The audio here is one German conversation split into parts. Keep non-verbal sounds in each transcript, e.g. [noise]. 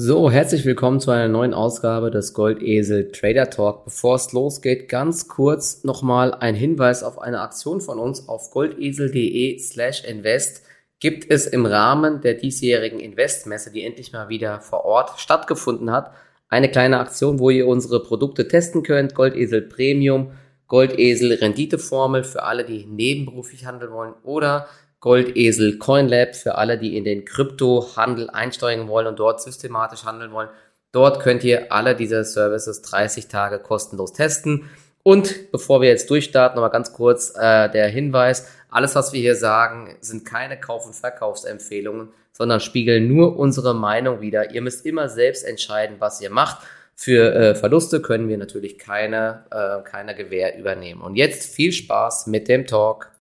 So, herzlich willkommen zu einer neuen Ausgabe des Goldesel Trader Talk. Bevor es losgeht, ganz kurz nochmal ein Hinweis auf eine Aktion von uns auf goldesel.de slash invest gibt es im Rahmen der diesjährigen Investmesse, die endlich mal wieder vor Ort stattgefunden hat, eine kleine Aktion, wo ihr unsere Produkte testen könnt. Goldesel Premium, Goldesel Renditeformel für alle, die nebenberuflich handeln wollen oder Goldesel CoinLab für alle, die in den Kryptohandel einsteigen wollen und dort systematisch handeln wollen. Dort könnt ihr alle diese Services 30 Tage kostenlos testen. Und bevor wir jetzt durchstarten, nochmal ganz kurz äh, der Hinweis. Alles, was wir hier sagen, sind keine Kauf- und Verkaufsempfehlungen, sondern spiegeln nur unsere Meinung wider. Ihr müsst immer selbst entscheiden, was ihr macht. Für äh, Verluste können wir natürlich keine, äh, keine Gewähr übernehmen. Und jetzt viel Spaß mit dem Talk.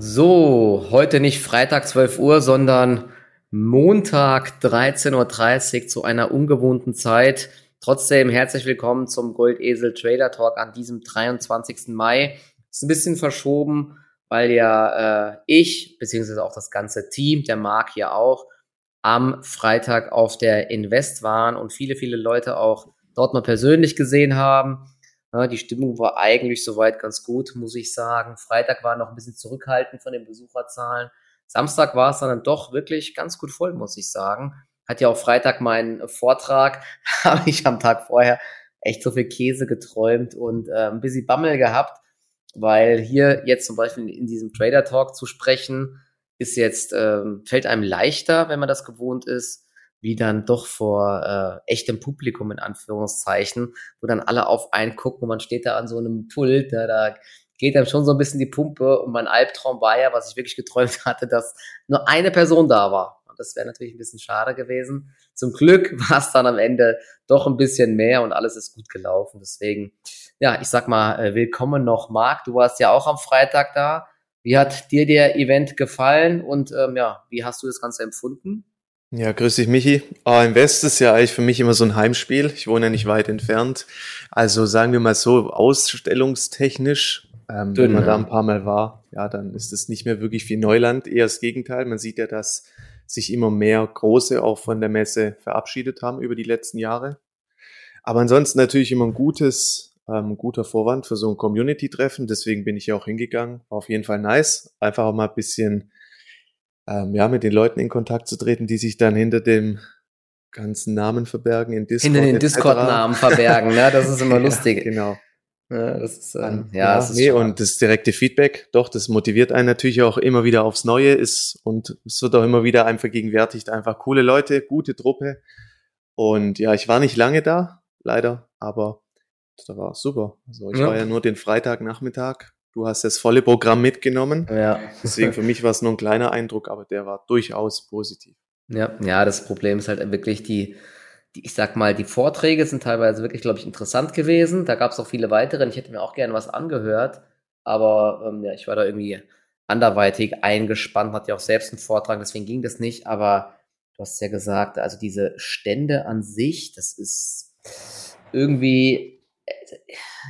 So, heute nicht Freitag 12 Uhr, sondern Montag 13.30 Uhr zu einer ungewohnten Zeit. Trotzdem herzlich willkommen zum Goldesel Trader Talk an diesem 23. Mai. Ist ein bisschen verschoben, weil ja äh, ich, beziehungsweise auch das ganze Team, der Marc hier auch, am Freitag auf der Invest waren und viele, viele Leute auch dort mal persönlich gesehen haben. Ja, die Stimmung war eigentlich soweit ganz gut, muss ich sagen. Freitag war noch ein bisschen zurückhaltend von den Besucherzahlen. Samstag war es dann doch wirklich ganz gut voll, muss ich sagen. Hat ja auch Freitag meinen Vortrag, [laughs] habe ich am Tag vorher echt so viel Käse geträumt und äh, ein bisschen Bammel gehabt, weil hier jetzt zum Beispiel in diesem Trader Talk zu sprechen, ist jetzt, ähm, fällt einem leichter, wenn man das gewohnt ist wie dann doch vor äh, echtem Publikum in Anführungszeichen, wo dann alle auf einen gucken und man steht da an so einem Pult, da, da geht dann schon so ein bisschen die Pumpe und mein Albtraum war ja, was ich wirklich geträumt [laughs] hatte, dass nur eine Person da war. Und das wäre natürlich ein bisschen schade gewesen. Zum Glück [laughs] war es dann am Ende doch ein bisschen mehr und alles ist gut gelaufen. Deswegen, ja, ich sag mal, äh, willkommen noch, Marc. Du warst ja auch am Freitag da. Wie hat dir der Event gefallen und ähm, ja, wie hast du das Ganze empfunden? Ja, grüß dich, Michi. Ah, Im West ist ja eigentlich für mich immer so ein Heimspiel. Ich wohne ja nicht weit entfernt. Also sagen wir mal so, ausstellungstechnisch, ähm, wenn man da ein paar Mal war, ja, dann ist es nicht mehr wirklich viel Neuland, eher das Gegenteil. Man sieht ja, dass sich immer mehr Große auch von der Messe verabschiedet haben über die letzten Jahre. Aber ansonsten natürlich immer ein gutes, ähm, guter Vorwand für so ein Community-Treffen. Deswegen bin ich ja auch hingegangen. War auf jeden Fall nice. Einfach auch mal ein bisschen ähm, ja, mit den Leuten in Kontakt zu treten, die sich dann hinter dem ganzen Namen verbergen in Discord. Hinter den Discord-Namen verbergen, ne? Das ist immer [laughs] lustig. Ja, genau. Ja, das ist, ähm, ja, ja, das ist nee, und das direkte Feedback, doch, das motiviert einen natürlich auch immer wieder aufs Neue ist und es wird auch immer wieder einem vergegenwärtigt, einfach coole Leute, gute Truppe. Und ja, ich war nicht lange da, leider, aber das war super. Also ich ja. war ja nur den Freitagnachmittag Du hast das volle Programm mitgenommen. Ja. Deswegen für mich war es nur ein kleiner Eindruck, aber der war durchaus positiv. Ja, ja, das Problem ist halt wirklich die, die ich sag mal, die Vorträge sind teilweise wirklich, glaube ich, interessant gewesen. Da gab es auch viele weitere. Ich hätte mir auch gerne was angehört, aber ähm, ja, ich war da irgendwie anderweitig eingespannt, hatte ja auch selbst einen Vortrag, deswegen ging das nicht. Aber du hast ja gesagt, also diese Stände an sich, das ist irgendwie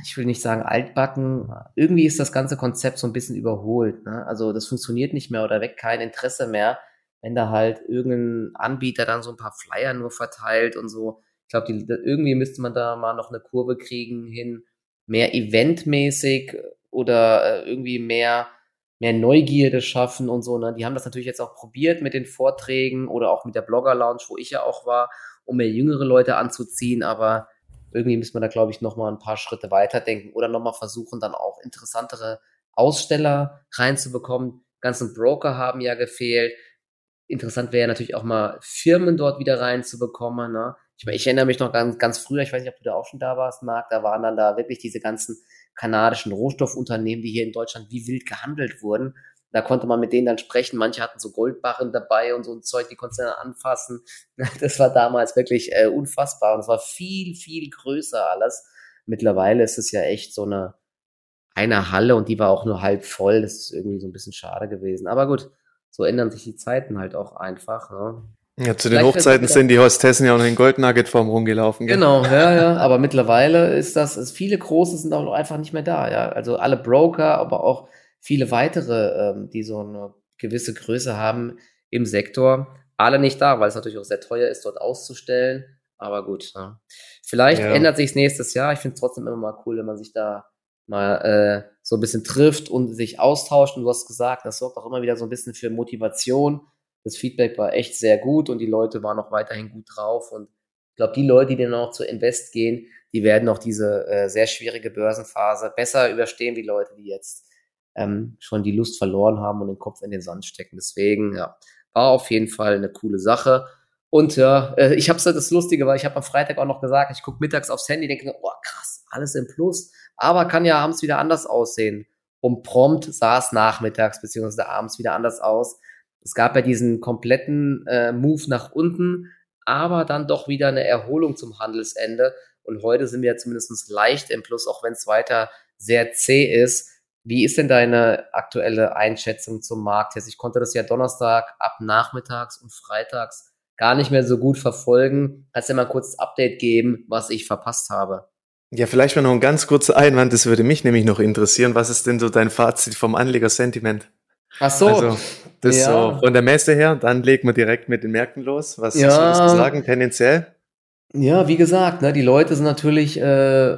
ich will nicht sagen altbacken, irgendwie ist das ganze Konzept so ein bisschen überholt. Ne? Also das funktioniert nicht mehr oder weckt kein Interesse mehr, wenn da halt irgendein Anbieter dann so ein paar Flyer nur verteilt und so. Ich glaube, irgendwie müsste man da mal noch eine Kurve kriegen hin, mehr eventmäßig oder äh, irgendwie mehr mehr Neugierde schaffen und so. Ne? Die haben das natürlich jetzt auch probiert mit den Vorträgen oder auch mit der Blogger Lounge, wo ich ja auch war, um mehr jüngere Leute anzuziehen, aber irgendwie müssen wir da, glaube ich, nochmal ein paar Schritte weiterdenken oder nochmal versuchen, dann auch interessantere Aussteller reinzubekommen. ganzen Broker haben ja gefehlt. Interessant wäre natürlich auch mal Firmen dort wieder reinzubekommen. Ne? Ich, ich erinnere mich noch ganz, ganz früher, ich weiß nicht, ob du da auch schon da warst, Marc, da waren dann da wirklich diese ganzen kanadischen Rohstoffunternehmen, die hier in Deutschland wie wild gehandelt wurden. Da konnte man mit denen dann sprechen. Manche hatten so Goldbarren dabei und so ein Zeug, die konntest du dann anfassen. [laughs] Das war damals wirklich äh, unfassbar und es war viel, viel größer alles. Mittlerweile ist es ja echt so eine, eine Halle und die war auch nur halb voll. Das ist irgendwie so ein bisschen schade gewesen. Aber gut, so ändern sich die Zeiten halt auch einfach. Ne? Ja, zu den Hochzeiten sind die Hostessen ja auch noch in Goldnugget-Form rumgelaufen. Gell? Genau, ja, ja. [laughs] Aber mittlerweile ist das, ist, viele große sind auch einfach nicht mehr da, ja. Also alle Broker, aber auch viele weitere, ähm, die so eine gewisse Größe haben im Sektor. alle nicht da, weil es natürlich auch sehr teuer ist, dort auszustellen. Aber gut, ja. vielleicht ja. ändert sich nächstes Jahr. Ich finde es trotzdem immer mal cool, wenn man sich da mal äh, so ein bisschen trifft und sich austauscht. Und du hast gesagt, das sorgt auch immer wieder so ein bisschen für Motivation. Das Feedback war echt sehr gut und die Leute waren auch weiterhin gut drauf. Und ich glaube, die Leute, die dann auch zu Invest gehen, die werden auch diese äh, sehr schwierige Börsenphase besser überstehen, wie Leute, die jetzt ähm, schon die Lust verloren haben und den Kopf in den Sand stecken. Deswegen, ja, war auf jeden Fall eine coole Sache. Und ja, äh, ich habe das Lustige, weil ich habe am Freitag auch noch gesagt, ich gucke mittags aufs Handy, denke, oh krass, alles im Plus, aber kann ja abends wieder anders aussehen. Und prompt sah es nachmittags beziehungsweise abends wieder anders aus. Es gab ja diesen kompletten äh, Move nach unten, aber dann doch wieder eine Erholung zum Handelsende. Und heute sind wir zumindest leicht im Plus, auch wenn es weiter sehr zäh ist. Wie ist denn deine aktuelle Einschätzung zum Markt jetzt? Ich konnte das ja Donnerstag ab nachmittags und freitags gar nicht mehr so gut verfolgen. Kannst du mal kurz Update geben, was ich verpasst habe? Ja, vielleicht mal noch ein ganz kurzer Einwand, das würde mich nämlich noch interessieren. Was ist denn so dein Fazit vom Anlegersentiment? Ach so. Also, das ja. so von der Messe her, dann legen wir direkt mit den Märkten los. Was ja. würdest du sagen, tendenziell? Ja, wie gesagt, ne, die Leute sind natürlich äh,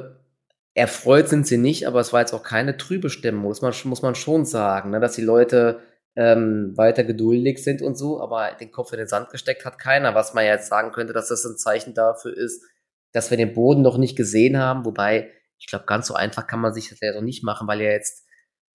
erfreut sind sie nicht, aber es war jetzt auch keine trübe Stimmung, muss man, muss man schon sagen, ne, dass die Leute ähm, weiter geduldig sind und so, aber den Kopf in den Sand gesteckt hat keiner, was man jetzt sagen könnte, dass das ein Zeichen dafür ist, dass wir den Boden noch nicht gesehen haben, wobei ich glaube, ganz so einfach kann man sich das ja noch nicht machen, weil ja jetzt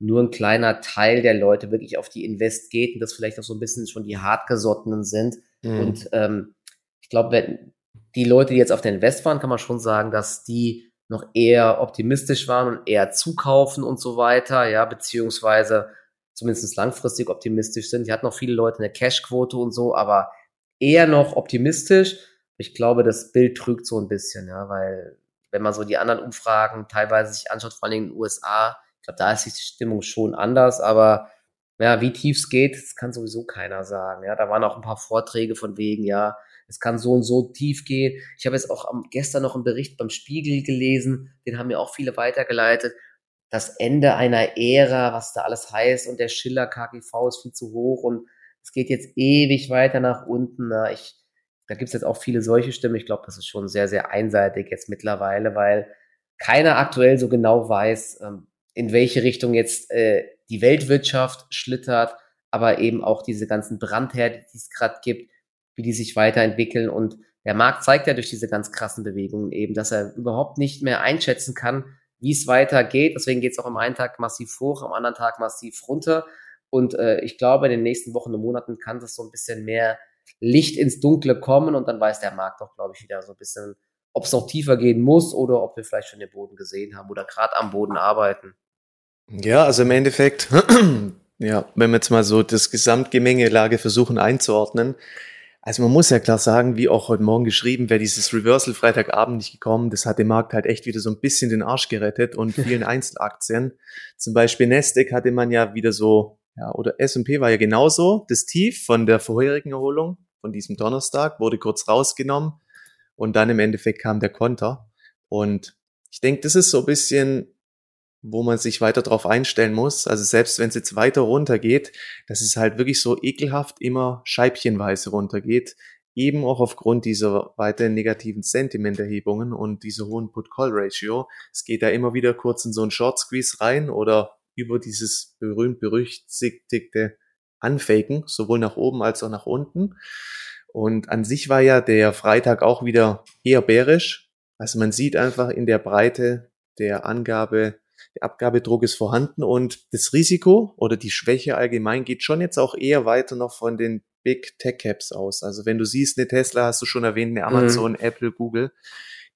nur ein kleiner Teil der Leute wirklich auf die Invest geht und das vielleicht auch so ein bisschen schon die hartgesottenen sind. Mhm. Und ähm, ich glaube, die Leute, die jetzt auf der Invest waren, kann man schon sagen, dass die noch eher optimistisch waren und eher zukaufen und so weiter, ja, beziehungsweise zumindest langfristig optimistisch sind. Die hatten noch viele Leute eine Cashquote und so, aber eher noch optimistisch. Ich glaube, das Bild trügt so ein bisschen, ja, weil wenn man so die anderen Umfragen teilweise sich anschaut, vor allem in den USA, ich glaube, da ist die Stimmung schon anders, aber ja, wie tief es geht, das kann sowieso keiner sagen. Ja, da waren auch ein paar Vorträge von wegen, ja, es kann so und so tief gehen. Ich habe jetzt auch am, gestern noch einen Bericht beim Spiegel gelesen, den haben mir auch viele weitergeleitet. Das Ende einer Ära, was da alles heißt und der Schiller KGV ist viel zu hoch und es geht jetzt ewig weiter nach unten. Na, ich, da gibt es jetzt auch viele solche Stimmen. Ich glaube, das ist schon sehr, sehr einseitig jetzt mittlerweile, weil keiner aktuell so genau weiß, ähm, in welche Richtung jetzt äh, die Weltwirtschaft schlittert, aber eben auch diese ganzen Brandherde, die es gerade gibt, wie die sich weiterentwickeln. Und der Markt zeigt ja durch diese ganz krassen Bewegungen eben, dass er überhaupt nicht mehr einschätzen kann, wie es weitergeht. Deswegen geht es auch am einen Tag massiv hoch, am anderen Tag massiv runter. Und äh, ich glaube, in den nächsten Wochen und Monaten kann das so ein bisschen mehr Licht ins Dunkle kommen und dann weiß der Markt auch, glaube ich, wieder so ein bisschen, ob es noch tiefer gehen muss oder ob wir vielleicht schon den Boden gesehen haben oder gerade am Boden arbeiten. Ja, also im Endeffekt, [clears throat] ja, wenn wir jetzt mal so das Gesamtgemengelage versuchen einzuordnen, also man muss ja klar sagen, wie auch heute Morgen geschrieben, wäre dieses Reversal Freitagabend nicht gekommen, das hat dem Markt halt echt wieder so ein bisschen den Arsch gerettet und [laughs] vielen Einzelaktien. Zum Beispiel Nasdaq hatte man ja wieder so, ja, oder S&P war ja genauso, das Tief von der vorherigen Erholung, von diesem Donnerstag, wurde kurz rausgenommen und dann im Endeffekt kam der Konter. Und ich denke, das ist so ein bisschen wo man sich weiter drauf einstellen muss. Also selbst wenn es jetzt weiter runtergeht, dass es halt wirklich so ekelhaft immer scheibchenweise runtergeht, eben auch aufgrund dieser weiteren negativen Sentimenterhebungen und dieser hohen Put-Call-Ratio. Es geht da immer wieder kurz in so einen Short-Squeeze rein oder über dieses berühmt-berüchtigte Anfaken, sowohl nach oben als auch nach unten. Und an sich war ja der Freitag auch wieder eher bärisch. Also man sieht einfach in der Breite der Angabe der Abgabedruck ist vorhanden und das Risiko oder die Schwäche allgemein geht schon jetzt auch eher weiter noch von den Big Tech Caps aus. Also wenn du siehst, eine Tesla hast du schon erwähnt, eine Amazon, mhm. Apple, Google,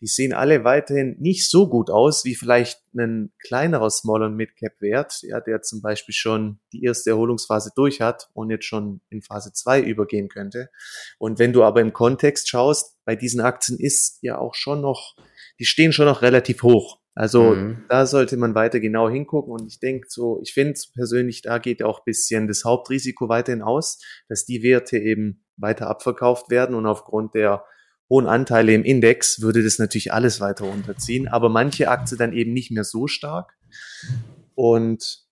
die sehen alle weiterhin nicht so gut aus wie vielleicht ein kleinerer Small und Mid Cap Wert, ja, der zum Beispiel schon die erste Erholungsphase durch hat und jetzt schon in Phase 2 übergehen könnte. Und wenn du aber im Kontext schaust, bei diesen Aktien ist ja auch schon noch, die stehen schon noch relativ hoch. Also mhm. da sollte man weiter genau hingucken und ich denke so, ich finde persönlich, da geht auch bisschen das Hauptrisiko weiterhin aus, dass die Werte eben weiter abverkauft werden und aufgrund der hohen Anteile im Index würde das natürlich alles weiter runterziehen, aber manche Aktien dann eben nicht mehr so stark und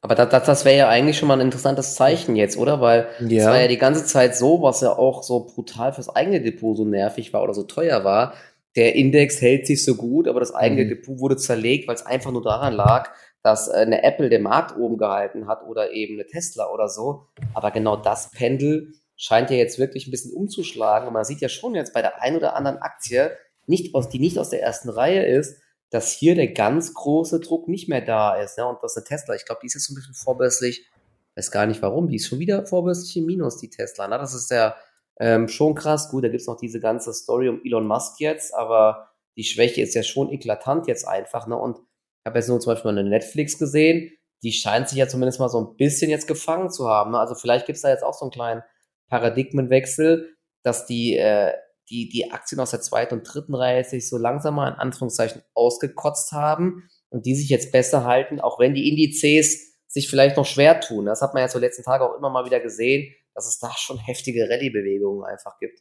Aber das, das, das wäre ja eigentlich schon mal ein interessantes Zeichen jetzt, oder? Weil es ja. war ja die ganze Zeit so, was ja auch so brutal fürs eigene Depot so nervig war oder so teuer war. Der Index hält sich so gut, aber das eigene mhm. Depot wurde zerlegt, weil es einfach nur daran lag, dass äh, eine Apple den Markt oben gehalten hat oder eben eine Tesla oder so. Aber genau das Pendel scheint ja jetzt wirklich ein bisschen umzuschlagen. Und man sieht ja schon jetzt bei der ein oder anderen Aktie, nicht aus, die nicht aus der ersten Reihe ist, dass hier der ganz große Druck nicht mehr da ist. Ja, und das ist eine Tesla. Ich glaube, die ist jetzt so ein bisschen vorbörslich. Weiß gar nicht warum. Die ist schon wieder vorbörslich im Minus, die Tesla. Na, das ist ja ähm, schon krass. Gut, da gibt's noch diese ganze Story um Elon Musk jetzt, aber die Schwäche ist ja schon eklatant jetzt einfach. Ne? Und ich habe jetzt nur zum Beispiel eine Netflix gesehen. Die scheint sich ja zumindest mal so ein bisschen jetzt gefangen zu haben. Ne? Also vielleicht gibt's da jetzt auch so einen kleinen Paradigmenwechsel, dass die äh, die, die Aktien aus der zweiten und dritten Reihe sich so langsam mal in Anführungszeichen ausgekotzt haben und die sich jetzt besser halten, auch wenn die Indizes sich vielleicht noch schwer tun. Das hat man ja so letzten Tage auch immer mal wieder gesehen, dass es da [laughs] schon heftige Rallye-Bewegungen einfach gibt.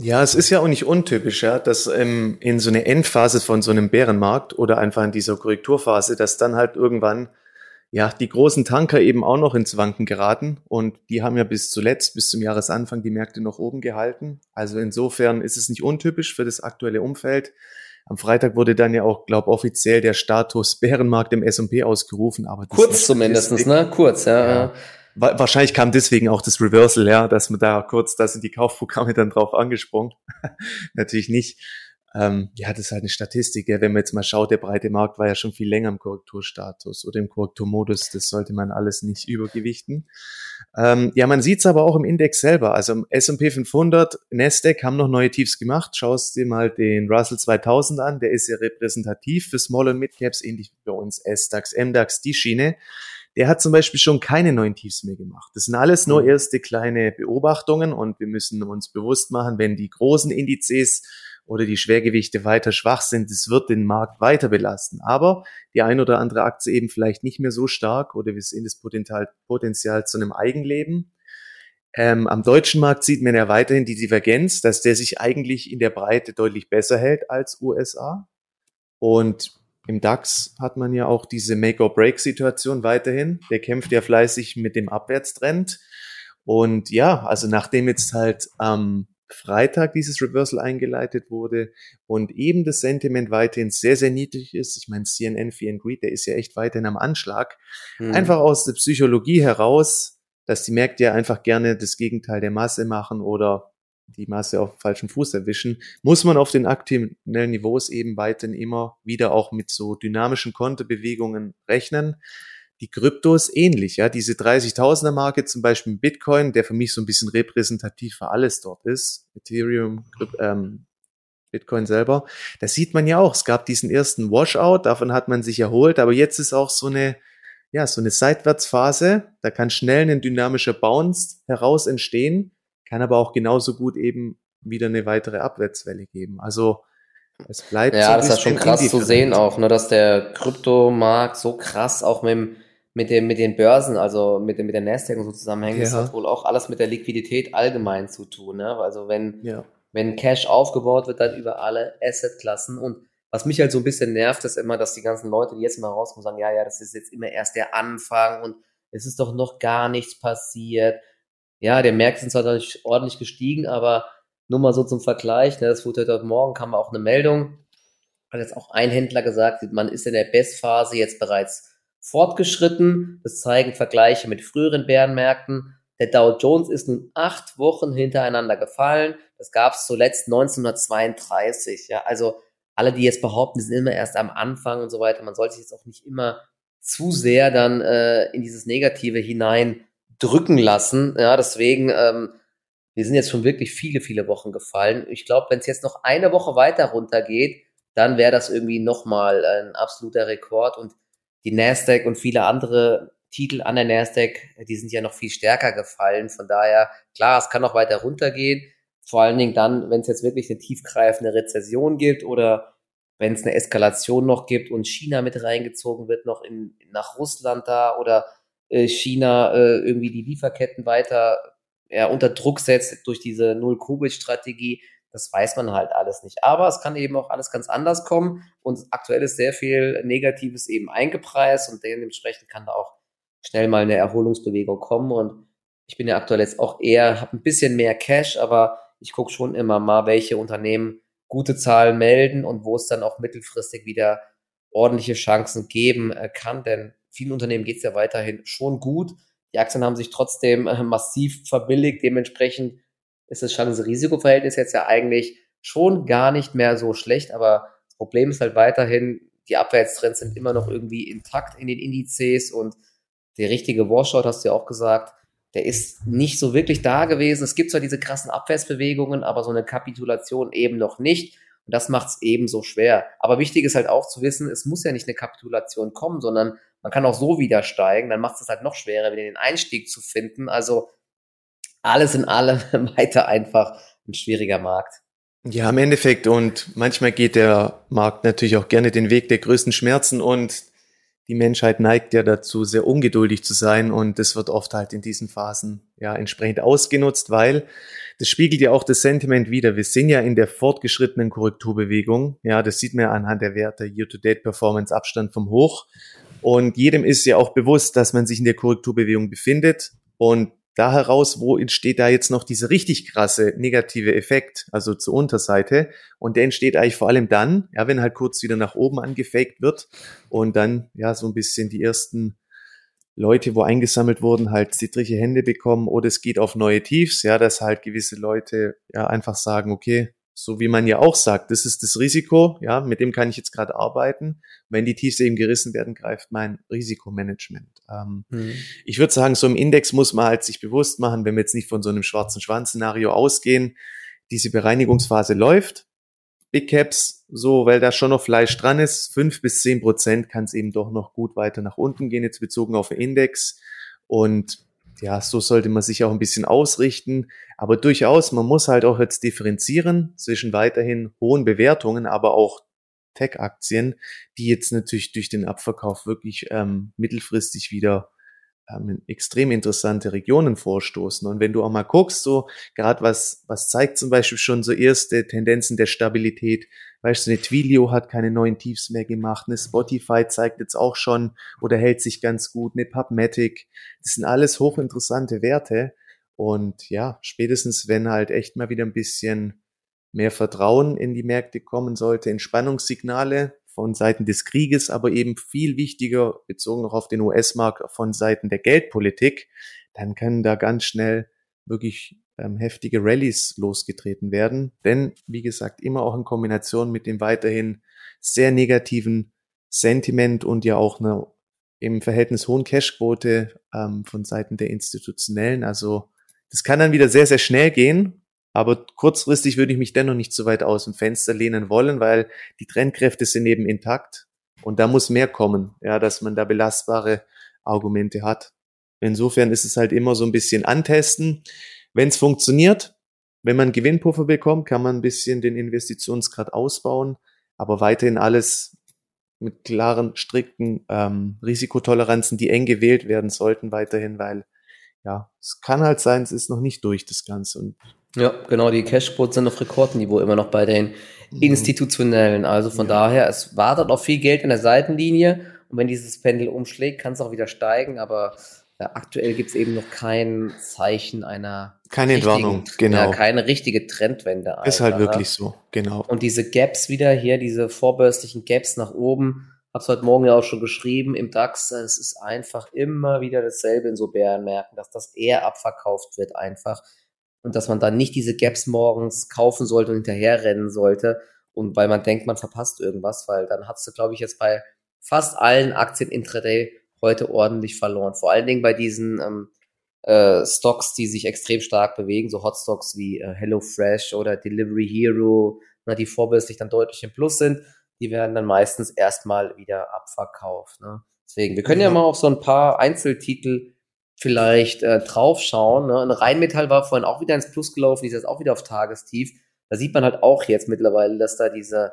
Ja, es ist ja auch nicht untypisch, ja, dass ähm, in so eine Endphase von so einem Bärenmarkt oder einfach in dieser Korrekturphase, dass dann halt irgendwann ja, die großen Tanker eben auch noch ins Wanken geraten und die haben ja bis zuletzt, bis zum Jahresanfang die Märkte noch oben gehalten. Also insofern ist es nicht untypisch für das aktuelle Umfeld. Am Freitag wurde dann ja auch, glaube offiziell der Status Bärenmarkt im S&P ausgerufen, aber kurz zumindestens, ne? Kurz, ja. ja. Wahrscheinlich kam deswegen auch das Reversal, ja, dass man da kurz, da sind die Kaufprogramme [laughs] dann drauf angesprungen. [laughs] Natürlich nicht. Ähm, ja, das ist halt eine Statistik. Ja. Wenn man jetzt mal schaut, der breite Markt war ja schon viel länger im Korrekturstatus oder im Korrekturmodus. Das sollte man alles nicht übergewichten. Ähm, ja, man sieht es aber auch im Index selber. Also im S&P 500, Nasdaq haben noch neue Tiefs gemacht. Schaust dir mal den Russell 2000 an. Der ist ja repräsentativ für Small und Mid Caps, ähnlich wie bei uns S-DAX, M-DAX, die Schiene. Der hat zum Beispiel schon keine neuen Tiefs mehr gemacht. Das sind alles nur mhm. erste kleine Beobachtungen und wir müssen uns bewusst machen, wenn die großen Indizes oder die Schwergewichte weiter schwach sind, es wird den Markt weiter belasten. Aber die ein oder andere Aktie eben vielleicht nicht mehr so stark oder wir sehen das Potenzial, Potenzial zu einem Eigenleben. Ähm, am deutschen Markt sieht man ja weiterhin die Divergenz, dass der sich eigentlich in der Breite deutlich besser hält als USA. Und im DAX hat man ja auch diese Make-or-Break-Situation weiterhin. Der kämpft ja fleißig mit dem Abwärtstrend. Und ja, also nachdem jetzt halt ähm, Freitag dieses Reversal eingeleitet wurde und eben das Sentiment weiterhin sehr, sehr niedrig ist. Ich meine, CNN Fear and Greed, der ist ja echt weiterhin am Anschlag. Mhm. Einfach aus der Psychologie heraus, dass die Märkte ja einfach gerne das Gegenteil der Masse machen oder die Masse auf falschen Fuß erwischen, muss man auf den aktuellen Niveaus eben weiterhin immer wieder auch mit so dynamischen Kontobewegungen rechnen. Die Kryptos ähnlich, ja. Diese 30.000er Marke zum Beispiel Bitcoin, der für mich so ein bisschen repräsentativ für alles dort ist, Ethereum, ähm, Bitcoin selber, da sieht man ja auch, es gab diesen ersten Washout, davon hat man sich erholt, aber jetzt ist auch so eine, ja, so eine Seitwärtsphase, da kann schnell ein dynamischer Bounce heraus entstehen, kann aber auch genauso gut eben wieder eine weitere Abwärtswelle geben. Also es bleibt ja, so das ist schon krass zu sehen auch, ne, dass der Kryptomarkt so krass auch mit dem mit, dem, mit den Börsen, also mit, dem, mit der Nasdaq und so zusammenhängt, ja. das hat wohl auch alles mit der Liquidität allgemein zu tun. Ne? Also wenn, ja. wenn Cash aufgebaut wird, dann über alle Assetklassen. Und was mich halt so ein bisschen nervt, ist immer, dass die ganzen Leute, die jetzt immer rauskommen, sagen, ja, ja, das ist jetzt immer erst der Anfang und es ist doch noch gar nichts passiert. Ja, der Märkte sind zwar dadurch ordentlich gestiegen, aber nur mal so zum Vergleich, ne, das wurde heute Morgen, kam auch eine Meldung, hat jetzt auch ein Händler gesagt, man ist in der Bestphase jetzt bereits fortgeschritten. Das zeigen Vergleiche mit früheren Bärenmärkten. Der Dow Jones ist nun acht Wochen hintereinander gefallen. Das gab es zuletzt 1932. Ja, also alle, die jetzt behaupten, die sind immer erst am Anfang und so weiter, man sollte sich jetzt auch nicht immer zu sehr dann äh, in dieses Negative hinein drücken lassen. Ja, deswegen, ähm, wir sind jetzt schon wirklich viele, viele Wochen gefallen. Ich glaube, wenn es jetzt noch eine Woche weiter runtergeht, dann wäre das irgendwie nochmal ein absoluter Rekord. Und die Nasdaq und viele andere Titel an der Nasdaq, die sind ja noch viel stärker gefallen. Von daher, klar, es kann noch weiter runtergehen. Vor allen Dingen dann, wenn es jetzt wirklich eine tiefgreifende Rezession gibt oder wenn es eine Eskalation noch gibt und China mit reingezogen wird, noch in, nach Russland da oder China äh, irgendwie die Lieferketten weiter ja, unter Druck setzt durch diese Null-Covid-Strategie, das weiß man halt alles nicht. Aber es kann eben auch alles ganz anders kommen und aktuell ist sehr viel Negatives eben eingepreist und dementsprechend kann da auch schnell mal eine Erholungsbewegung kommen. Und ich bin ja aktuell jetzt auch eher, habe ein bisschen mehr Cash, aber ich gucke schon immer mal, welche Unternehmen gute Zahlen melden und wo es dann auch mittelfristig wieder ordentliche Chancen geben äh, kann. Denn vielen Unternehmen geht es ja weiterhin schon gut. Die Aktien haben sich trotzdem äh, massiv verbilligt. Dementsprechend ist das Chance-Risiko-Verhältnis jetzt ja eigentlich schon gar nicht mehr so schlecht. Aber das Problem ist halt weiterhin, die Abwärtstrends sind immer noch irgendwie intakt in den Indizes und der richtige Washout, hast du ja auch gesagt, der ist nicht so wirklich da gewesen. Es gibt zwar diese krassen Abwärtsbewegungen, aber so eine Kapitulation eben noch nicht. Und das macht es eben so schwer. Aber wichtig ist halt auch zu wissen, es muss ja nicht eine Kapitulation kommen, sondern man kann auch so wieder steigen. Dann macht es halt noch schwerer, wieder den Einstieg zu finden. Also alles in allem [laughs] weiter einfach ein schwieriger Markt. Ja, im Endeffekt. Und manchmal geht der Markt natürlich auch gerne den Weg der größten Schmerzen und die Menschheit neigt ja dazu, sehr ungeduldig zu sein und das wird oft halt in diesen Phasen ja entsprechend ausgenutzt, weil das spiegelt ja auch das Sentiment wieder. Wir sind ja in der fortgeschrittenen Korrekturbewegung. Ja, das sieht man anhand der Werte Year-to-Date-Performance, Abstand vom Hoch. Und jedem ist ja auch bewusst, dass man sich in der Korrekturbewegung befindet. Und da heraus, wo entsteht da jetzt noch dieser richtig krasse negative Effekt, also zur Unterseite. Und der entsteht eigentlich vor allem dann, ja, wenn halt kurz wieder nach oben angefaked wird und dann ja so ein bisschen die ersten Leute, wo eingesammelt wurden, halt zittrige Hände bekommen oder es geht auf neue Tiefs, ja, dass halt gewisse Leute ja einfach sagen, okay, so wie man ja auch sagt, das ist das Risiko, ja, mit dem kann ich jetzt gerade arbeiten. Wenn die Tiefs eben gerissen werden, greift mein Risikomanagement. Ähm, mhm. Ich würde sagen, so im Index muss man halt sich bewusst machen, wenn wir jetzt nicht von so einem schwarzen Schwanz-Szenario ausgehen, diese Bereinigungsphase läuft. Big Caps, so, weil da schon noch Fleisch dran ist, fünf bis zehn Prozent kann es eben doch noch gut weiter nach unten gehen, jetzt bezogen auf den Index. Und ja, so sollte man sich auch ein bisschen ausrichten. Aber durchaus, man muss halt auch jetzt differenzieren zwischen weiterhin hohen Bewertungen, aber auch Tech-Aktien, die jetzt natürlich durch den Abverkauf wirklich ähm, mittelfristig wieder ähm, extrem interessante Regionen vorstoßen. Und wenn du auch mal guckst, so gerade was, was zeigt zum Beispiel schon so erste Tendenzen der Stabilität, weißt du, eine Twilio hat keine neuen Tiefs mehr gemacht, eine Spotify zeigt jetzt auch schon oder hält sich ganz gut, eine Pubmatic, das sind alles hochinteressante Werte. Und ja, spätestens wenn halt echt mal wieder ein bisschen mehr Vertrauen in die Märkte kommen sollte, Entspannungssignale, von Seiten des Krieges, aber eben viel wichtiger, bezogen noch auf den US-Markt, von Seiten der Geldpolitik, dann können da ganz schnell wirklich ähm, heftige Rallyes losgetreten werden. Denn, wie gesagt, immer auch in Kombination mit dem weiterhin sehr negativen Sentiment und ja auch einer im Verhältnis hohen Cashquote ähm, von Seiten der Institutionellen. Also das kann dann wieder sehr, sehr schnell gehen aber kurzfristig würde ich mich dennoch nicht so weit aus dem Fenster lehnen wollen, weil die Trendkräfte sind eben intakt. Und da muss mehr kommen, ja, dass man da belastbare Argumente hat. Insofern ist es halt immer so ein bisschen antesten. Wenn es funktioniert, wenn man Gewinnpuffer bekommt, kann man ein bisschen den Investitionsgrad ausbauen, aber weiterhin alles mit klaren, strikten ähm, Risikotoleranzen, die eng gewählt werden sollten, weiterhin, weil ja, es kann halt sein, es ist noch nicht durch das Ganze. Und ja, genau, die Cashquotes sind auf Rekordniveau immer noch bei den mhm. institutionellen. Also von ja. daher, es wartet auch viel Geld in der Seitenlinie und wenn dieses Pendel umschlägt, kann es auch wieder steigen, aber ja, aktuell gibt es eben noch kein Zeichen einer keine Entwarnung, genau. Ja, keine richtige Trendwende. Alter, ist halt wirklich so, genau. Und diese Gaps wieder hier, diese vorbörslichen Gaps nach oben, hab's heute Morgen ja auch schon geschrieben, im DAX, es ist einfach immer wieder dasselbe in so Bärenmärkten, dass das eher abverkauft wird einfach und dass man dann nicht diese Gaps morgens kaufen sollte und hinterherrennen sollte und weil man denkt, man verpasst irgendwas, weil dann hast du, glaube ich, jetzt bei fast allen Aktien intraday heute ordentlich verloren. Vor allen Dingen bei diesen ähm, äh, Stocks, die sich extrem stark bewegen, so Hotstocks wie äh, HelloFresh oder Delivery Hero, na, die vorbörslich dann deutlich im Plus sind, die werden dann meistens erstmal wieder abverkauft. Ne? Deswegen, wir können ja. ja mal auf so ein paar Einzeltitel vielleicht äh, draufschauen. Ne? Ein Rheinmetall war vorhin auch wieder ins Plus gelaufen, die ist jetzt auch wieder auf Tagestief. Da sieht man halt auch jetzt mittlerweile, dass da diese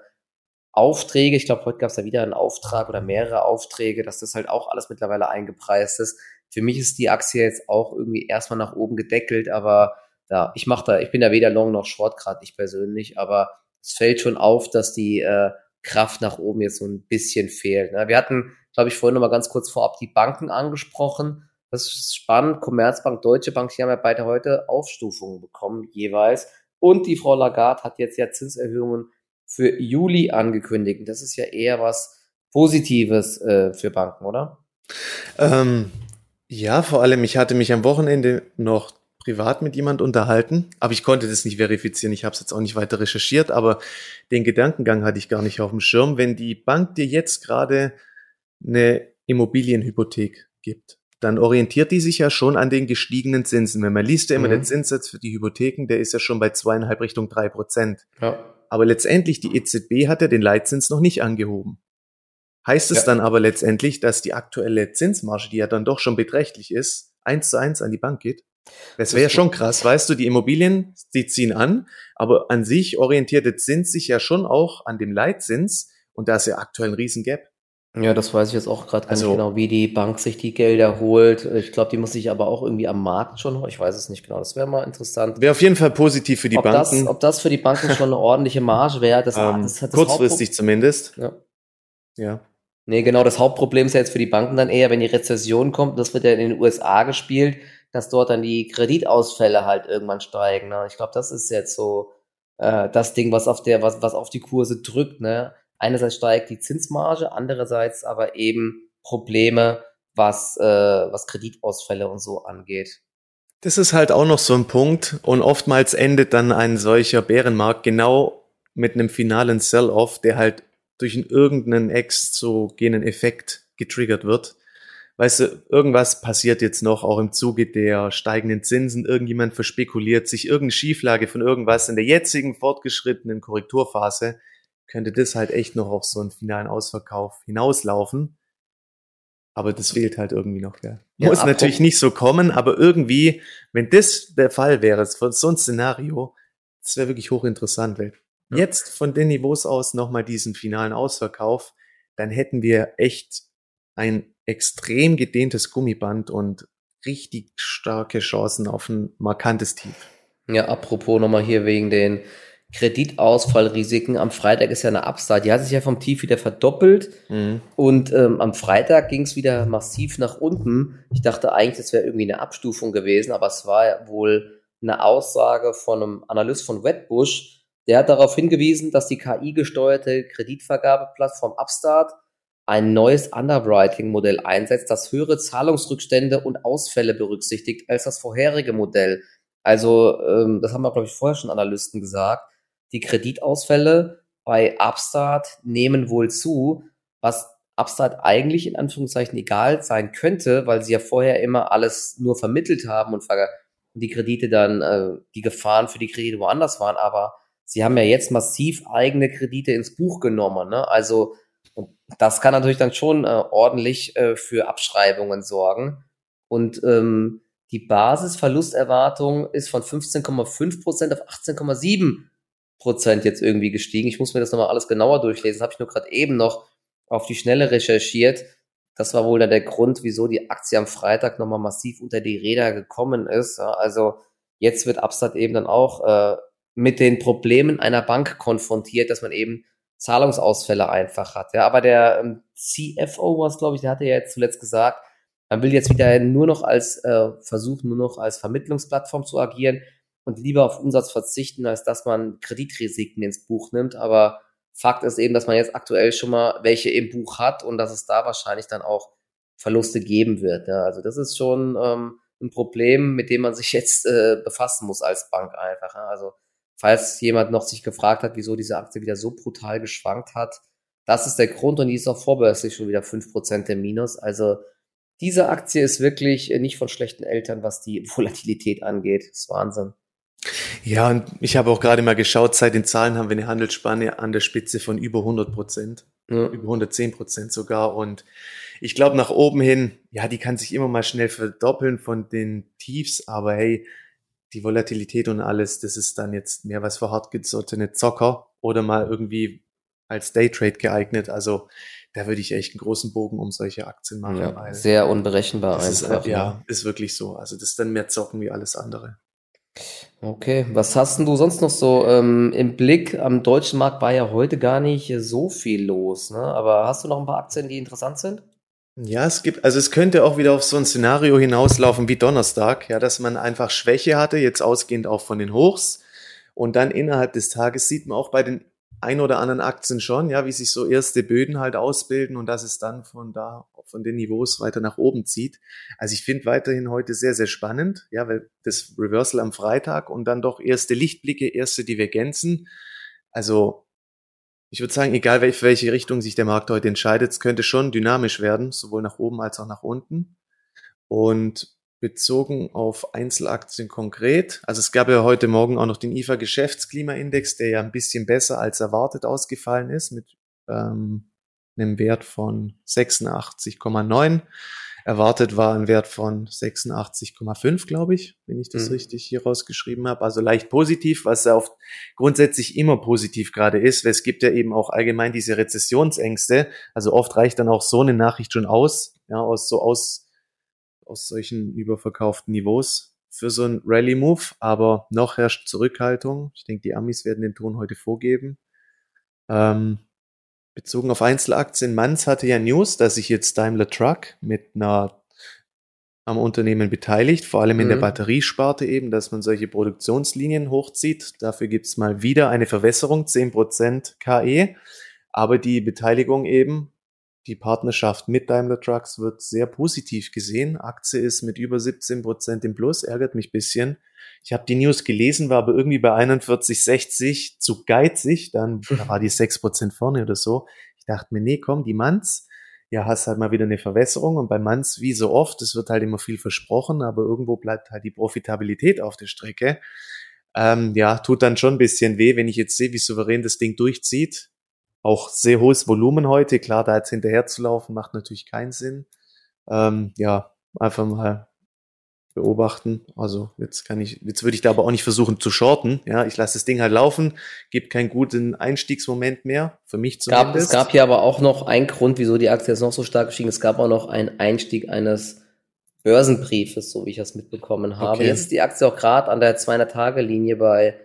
Aufträge, ich glaube, heute gab es da wieder einen Auftrag oder mehrere Aufträge, dass das halt auch alles mittlerweile eingepreist ist. Für mich ist die Aktie jetzt auch irgendwie erstmal nach oben gedeckelt, aber ja, ich mache da, ich bin da weder Long noch Short gerade ich persönlich, aber es fällt schon auf, dass die äh, Kraft nach oben jetzt so ein bisschen fehlt. Ne? Wir hatten glaube ich, vorhin noch mal ganz kurz vorab die Banken angesprochen. Das ist spannend. Commerzbank, Deutsche Bank, die haben ja beide heute Aufstufungen bekommen, jeweils. Und die Frau Lagarde hat jetzt ja Zinserhöhungen für Juli angekündigt. Das ist ja eher was Positives äh, für Banken, oder? Ähm, ja, vor allem, ich hatte mich am Wochenende noch privat mit jemand unterhalten, aber ich konnte das nicht verifizieren. Ich habe es jetzt auch nicht weiter recherchiert, aber den Gedankengang hatte ich gar nicht auf dem Schirm. Wenn die Bank dir jetzt gerade eine Immobilienhypothek gibt, dann orientiert die sich ja schon an den gestiegenen Zinsen. Wenn man liest ja immer, mhm. der Zinssatz für die Hypotheken, der ist ja schon bei zweieinhalb Richtung drei Prozent. Ja. Aber letztendlich, die EZB hat ja den Leitzins noch nicht angehoben. Heißt es ja. dann aber letztendlich, dass die aktuelle Zinsmarge, die ja dann doch schon beträchtlich ist, eins zu eins an die Bank geht? Das wäre ja schon krass, weißt du, die Immobilien, die ziehen an, aber an sich orientiert der Zins sich ja schon auch an dem Leitzins und da ist ja aktuell ein Riesengap. Ja, das weiß ich jetzt auch gerade also, nicht genau, wie die Bank sich die Gelder holt. Ich glaube, die muss sich aber auch irgendwie am Markt schon, ich weiß es nicht genau. Das wäre mal interessant. Wäre auf jeden Fall positiv für die ob Banken. Das, ob das für die Banken schon eine ordentliche Marge wäre, das, ähm, das hat das kurzfristig zumindest. Ja. ja. Nee, genau, das Hauptproblem ist ja jetzt für die Banken dann eher, wenn die Rezession kommt, das wird ja in den USA gespielt, dass dort dann die Kreditausfälle halt irgendwann steigen. Ne? Ich glaube, das ist jetzt so äh, das Ding, was auf der, was, was auf die Kurse drückt, ne? Einerseits steigt die Zinsmarge, andererseits aber eben Probleme, was, äh, was Kreditausfälle und so angeht. Das ist halt auch noch so ein Punkt und oftmals endet dann ein solcher Bärenmarkt genau mit einem finalen Sell-off, der halt durch einen irgendeinen exogenen Effekt getriggert wird. Weißt du, irgendwas passiert jetzt noch, auch im Zuge der steigenden Zinsen. Irgendjemand verspekuliert sich irgendeine Schieflage von irgendwas in der jetzigen fortgeschrittenen Korrekturphase könnte das halt echt noch auf so einen finalen Ausverkauf hinauslaufen. Aber das fehlt halt irgendwie noch. Ja. Muss ja, natürlich nicht so kommen, aber irgendwie, wenn das der Fall wäre, so ein Szenario, das wäre wirklich hochinteressant. Weil ja. jetzt von den Niveaus aus nochmal diesen finalen Ausverkauf, dann hätten wir echt ein extrem gedehntes Gummiband und richtig starke Chancen auf ein markantes Tief. Ja, apropos nochmal hier wegen den Kreditausfallrisiken. Am Freitag ist ja eine Upside. Die hat sich ja vom Tief wieder verdoppelt. Mhm. Und ähm, am Freitag ging es wieder massiv nach unten. Ich dachte eigentlich, das wäre irgendwie eine Abstufung gewesen, aber es war wohl eine Aussage von einem Analyst von Wedbush. Der hat darauf hingewiesen, dass die KI-gesteuerte Kreditvergabeplattform Upstart ein neues Underwriting-Modell einsetzt, das höhere Zahlungsrückstände und Ausfälle berücksichtigt als das vorherige Modell. Also, ähm, das haben wir, glaube ich, vorher schon Analysten gesagt die Kreditausfälle bei Upstart nehmen wohl zu, was Upstart eigentlich in Anführungszeichen egal sein könnte, weil sie ja vorher immer alles nur vermittelt haben und die Kredite dann, äh, die Gefahren für die Kredite woanders waren. Aber sie haben ja jetzt massiv eigene Kredite ins Buch genommen. Ne? Also das kann natürlich dann schon äh, ordentlich äh, für Abschreibungen sorgen. Und ähm, die Basisverlusterwartung ist von 15,5 Prozent auf 18,7 Prozent jetzt irgendwie gestiegen. Ich muss mir das nochmal alles genauer durchlesen. Das habe ich nur gerade eben noch auf die Schnelle recherchiert. Das war wohl dann der Grund, wieso die Aktie am Freitag nochmal massiv unter die Räder gekommen ist. Also jetzt wird Upstart eben dann auch äh, mit den Problemen einer Bank konfrontiert, dass man eben Zahlungsausfälle einfach hat. Ja, aber der ähm, CFO was, glaube ich, der hatte ja jetzt zuletzt gesagt, man will jetzt wieder nur noch als äh, versuchen, nur noch als Vermittlungsplattform zu agieren und lieber auf Umsatz verzichten, als dass man Kreditrisiken ins Buch nimmt. Aber Fakt ist eben, dass man jetzt aktuell schon mal welche im Buch hat und dass es da wahrscheinlich dann auch Verluste geben wird. Ja, also das ist schon ähm, ein Problem, mit dem man sich jetzt äh, befassen muss als Bank einfach. Ja. Also falls jemand noch sich gefragt hat, wieso diese Aktie wieder so brutal geschwankt hat, das ist der Grund und die ist auch vorbörslich schon wieder fünf Prozent im Minus. Also diese Aktie ist wirklich nicht von schlechten Eltern, was die [laughs] Volatilität angeht. Das ist Wahnsinn. Ja, und ich habe auch gerade mal geschaut, seit den Zahlen haben wir eine Handelsspanne an der Spitze von über 100 Prozent, ja. über 110 Prozent sogar. Und ich glaube, nach oben hin, ja, die kann sich immer mal schnell verdoppeln von den Tiefs, aber hey, die Volatilität und alles, das ist dann jetzt mehr was für hartgesottene Zocker oder mal irgendwie als Daytrade geeignet. Also da würde ich echt einen großen Bogen um solche Aktien machen. Ja, sehr unberechenbar einfach. Ist, ja, ist wirklich so. Also das ist dann mehr Zocken wie alles andere. Okay, was hast denn du sonst noch so ähm, im Blick? Am deutschen Markt war ja heute gar nicht so viel los, ne? Aber hast du noch ein paar Aktien, die interessant sind? Ja, es gibt, also es könnte auch wieder auf so ein Szenario hinauslaufen wie Donnerstag, ja, dass man einfach Schwäche hatte, jetzt ausgehend auch von den Hochs. Und dann innerhalb des Tages sieht man auch bei den ein oder anderen Aktien schon, ja, wie sich so erste Böden halt ausbilden und dass es dann von da, von den Niveaus weiter nach oben zieht. Also ich finde weiterhin heute sehr, sehr spannend, ja, weil das Reversal am Freitag und dann doch erste Lichtblicke, erste Divergenzen. Also ich würde sagen, egal welche, welche Richtung sich der Markt heute entscheidet, es könnte schon dynamisch werden, sowohl nach oben als auch nach unten. Und bezogen auf Einzelaktien konkret. Also es gab ja heute Morgen auch noch den IFA Geschäftsklimaindex, der ja ein bisschen besser als erwartet ausgefallen ist mit ähm, einem Wert von 86,9. Erwartet war ein Wert von 86,5, glaube ich, wenn ich das mhm. richtig hier rausgeschrieben habe. Also leicht positiv, was ja oft grundsätzlich immer positiv gerade ist, weil es gibt ja eben auch allgemein diese Rezessionsängste. Also oft reicht dann auch so eine Nachricht schon aus, ja, aus so aus aus solchen überverkauften Niveaus für so ein Rally-Move, aber noch herrscht Zurückhaltung. Ich denke, die Amis werden den Ton heute vorgeben. Ähm, bezogen auf Einzelaktien, Manz hatte ja News, dass sich jetzt Daimler Truck mit einer am Unternehmen beteiligt, vor allem in mhm. der Batteriesparte eben, dass man solche Produktionslinien hochzieht. Dafür gibt's mal wieder eine Verwässerung, 10% KE, aber die Beteiligung eben die Partnerschaft mit Daimler Trucks wird sehr positiv gesehen. Aktie ist mit über 17 Prozent im Plus, ärgert mich bisschen. Ich habe die News gelesen, war aber irgendwie bei 41,60 zu geizig. Dann [laughs] da war die 6 Prozent vorne oder so. Ich dachte mir, nee, komm, die Manns. Ja, hast halt mal wieder eine Verwässerung. Und bei Manns, wie so oft, es wird halt immer viel versprochen, aber irgendwo bleibt halt die Profitabilität auf der Strecke. Ähm, ja, tut dann schon ein bisschen weh, wenn ich jetzt sehe, wie souverän das Ding durchzieht auch sehr hohes Volumen heute. Klar, da jetzt hinterher zu laufen, macht natürlich keinen Sinn. Ähm, ja, einfach mal beobachten. Also jetzt kann ich, jetzt würde ich da aber auch nicht versuchen zu shorten. Ja, ich lasse das Ding halt laufen, gibt keinen guten Einstiegsmoment mehr, für mich zumindest. Gab, es gab hier aber auch noch einen Grund, wieso die Aktie jetzt noch so stark gestiegen ist. Es gab auch noch einen Einstieg eines Börsenbriefes, so wie ich das mitbekommen habe. Okay. Jetzt ist die Aktie auch gerade an der 200-Tage-Linie bei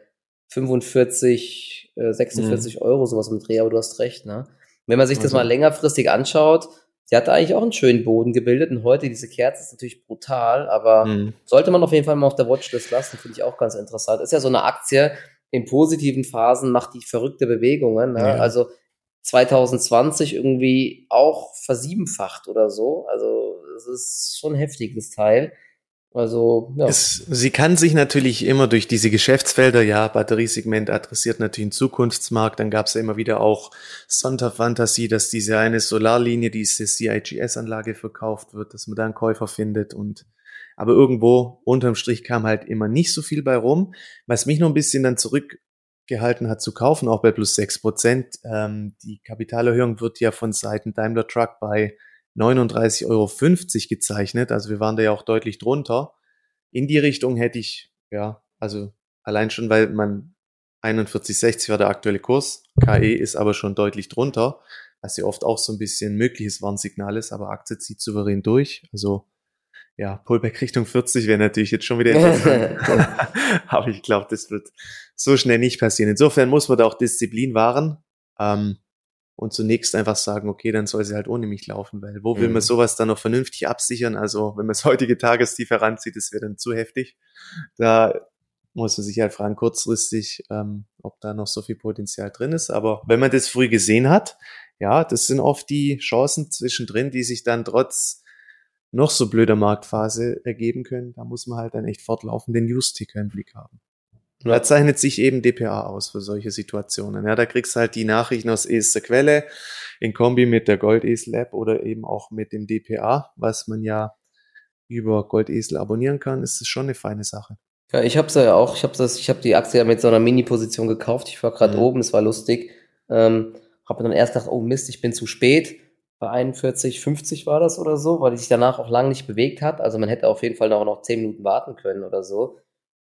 45 46 mhm. Euro, sowas im Dreh, aber du hast recht, ne? Wenn man sich das also. mal längerfristig anschaut, sie hatte eigentlich auch einen schönen Boden gebildet und heute diese Kerze ist natürlich brutal, aber mhm. sollte man auf jeden Fall mal auf der Watchlist lassen, finde ich auch ganz interessant. Ist ja so eine Aktie, in positiven Phasen macht die verrückte Bewegungen, ne? Ja. Also 2020 irgendwie auch versiebenfacht oder so. Also es ist schon ein heftiges Teil. Also, ja. Es, sie kann sich natürlich immer durch diese Geschäftsfelder, ja, Batteriesegment adressiert natürlich einen Zukunftsmarkt, dann gab es ja immer wieder auch Santa Fantasy, dass diese eine Solarlinie, diese CIGS-Anlage verkauft wird, dass man da einen Käufer findet und aber irgendwo unterm Strich kam halt immer nicht so viel bei rum, was mich noch ein bisschen dann zurückgehalten hat zu kaufen, auch bei plus sechs Prozent. Ähm, die Kapitalerhöhung wird ja von Seiten Daimler Truck bei 39,50 Euro gezeichnet. Also wir waren da ja auch deutlich drunter. In die Richtung hätte ich, ja, also allein schon, weil man 41,60 war der aktuelle Kurs. KE ist aber schon deutlich drunter, was ja oft auch so ein bisschen mögliches Warnsignal ist, aber Aktie zieht souverän durch. Also ja, Pullback Richtung 40 wäre natürlich jetzt schon wieder interessant. [laughs] [laughs] aber ich glaube, das wird so schnell nicht passieren. Insofern muss man da auch Disziplin wahren. Ähm, und zunächst einfach sagen, okay, dann soll sie halt ohne mich laufen, weil wo will man mhm. sowas dann noch vernünftig absichern? Also wenn man das heutige Tagestief heranzieht, das wäre dann zu heftig. Da muss man sich halt fragen, kurzfristig, ähm, ob da noch so viel Potenzial drin ist. Aber wenn man das früh gesehen hat, ja, das sind oft die Chancen zwischendrin, die sich dann trotz noch so blöder Marktphase ergeben können. Da muss man halt dann echt fortlaufend den News-Ticker im Blick haben. Da zeichnet sich eben DPA aus für solche Situationen. Ja, da kriegst du halt die Nachrichten aus erster Quelle in Kombi mit der Goldesel-App oder eben auch mit dem DPA, was man ja über Goldesel abonnieren kann, ist es schon eine feine Sache. Ja, ich habe ja auch, ich habe das, ich habe die Aktie ja mit so einer Mini-Position gekauft. Ich war gerade mhm. oben, es war lustig. Ähm, habe dann erst gedacht, oh Mist, ich bin zu spät. Bei 41, 50 war das oder so, weil die sich danach auch lang nicht bewegt hat. Also man hätte auf jeden Fall noch, noch 10 Minuten warten können oder so.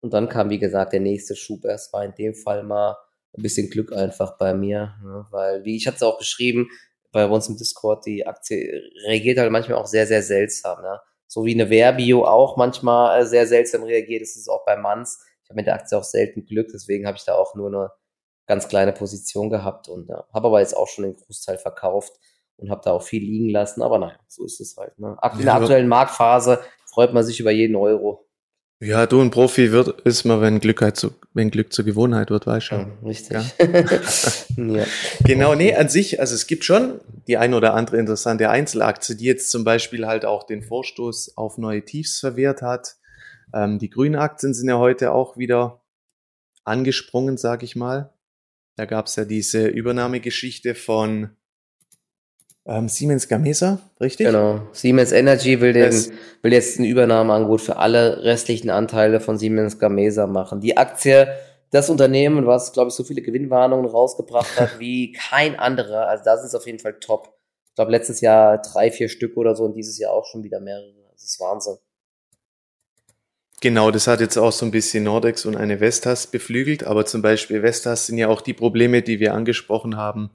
Und dann kam, wie gesagt, der nächste Schub. Es war in dem Fall mal ein bisschen Glück einfach bei mir, ne? weil, wie ich hatte es auch geschrieben, bei uns im Discord, die Aktie reagiert halt manchmal auch sehr, sehr seltsam. Ne? So wie eine Verbio auch manchmal äh, sehr seltsam reagiert, ist es auch bei Manns. Ich habe mit der Aktie auch selten Glück, deswegen habe ich da auch nur eine ganz kleine Position gehabt und ja, habe aber jetzt auch schon den Großteil verkauft. und habe da auch viel liegen lassen. Aber naja, so ist es halt. Ne? In der aktuellen Marktphase freut man sich über jeden Euro. Ja, du ein Profi wird, ist man, wenn Glück halt zu, wenn Glück zur Gewohnheit wird, weißt du. Ja, richtig. Ja? [laughs] ja. Genau, nee, an sich, also es gibt schon die ein oder andere interessante Einzelaktie, die jetzt zum Beispiel halt auch den Vorstoß auf neue Tiefs verwehrt hat. Ähm, die grünen Aktien sind ja heute auch wieder angesprungen, sag ich mal. Da gab es ja diese Übernahmegeschichte von ähm, Siemens Gamesa, richtig? Genau. Siemens Energy will, den, will jetzt ein Übernahmeangebot für alle restlichen Anteile von Siemens Gamesa machen. Die Aktie, das Unternehmen, was, glaube ich, so viele Gewinnwarnungen rausgebracht hat [laughs] wie kein anderer. Also da sind es auf jeden Fall top. Ich glaube, letztes Jahr drei, vier Stück oder so und dieses Jahr auch schon wieder mehrere. Das ist Wahnsinn. Genau, das hat jetzt auch so ein bisschen Nordex und eine Vestas beflügelt, aber zum Beispiel Vestas sind ja auch die Probleme, die wir angesprochen haben.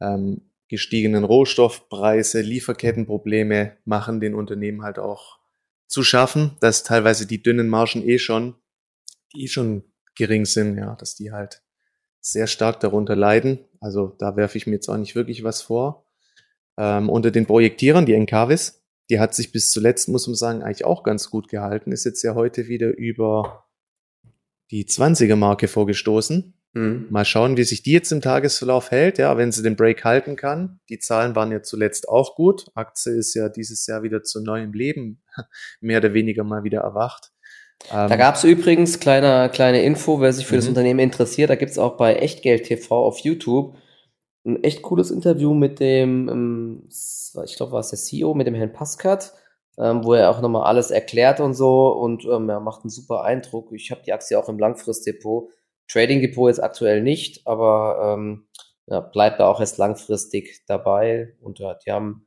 Ähm, gestiegenen Rohstoffpreise, Lieferkettenprobleme machen den Unternehmen halt auch zu schaffen, dass teilweise die dünnen Margen eh schon, die eh schon gering sind, ja, dass die halt sehr stark darunter leiden. Also da werfe ich mir jetzt auch nicht wirklich was vor. Ähm, unter den Projektierern, die Encavis, die hat sich bis zuletzt, muss man sagen, eigentlich auch ganz gut gehalten, ist jetzt ja heute wieder über die 20er Marke vorgestoßen. Mhm. Mal schauen, wie sich die jetzt im Tagesverlauf hält. Ja, wenn sie den Break halten kann. Die Zahlen waren ja zuletzt auch gut. Aktie ist ja dieses Jahr wieder zu neuem Leben [laughs] mehr oder weniger mal wieder erwacht. da ähm, gab es übrigens kleine, kleine Info, wer sich für mhm. das Unternehmen interessiert. Da gibt es auch bei Echtgeld TV auf YouTube ein echt cooles Interview mit dem, ähm, ich glaube, war es der CEO, mit dem Herrn Pascat. Ähm, wo er auch nochmal alles erklärt und so und ähm, er macht einen super Eindruck. Ich habe die Aktie auch im Langfristdepot. Trading Depot jetzt aktuell nicht, aber ähm, ja, bleibt da auch erst langfristig dabei. Und ja, die haben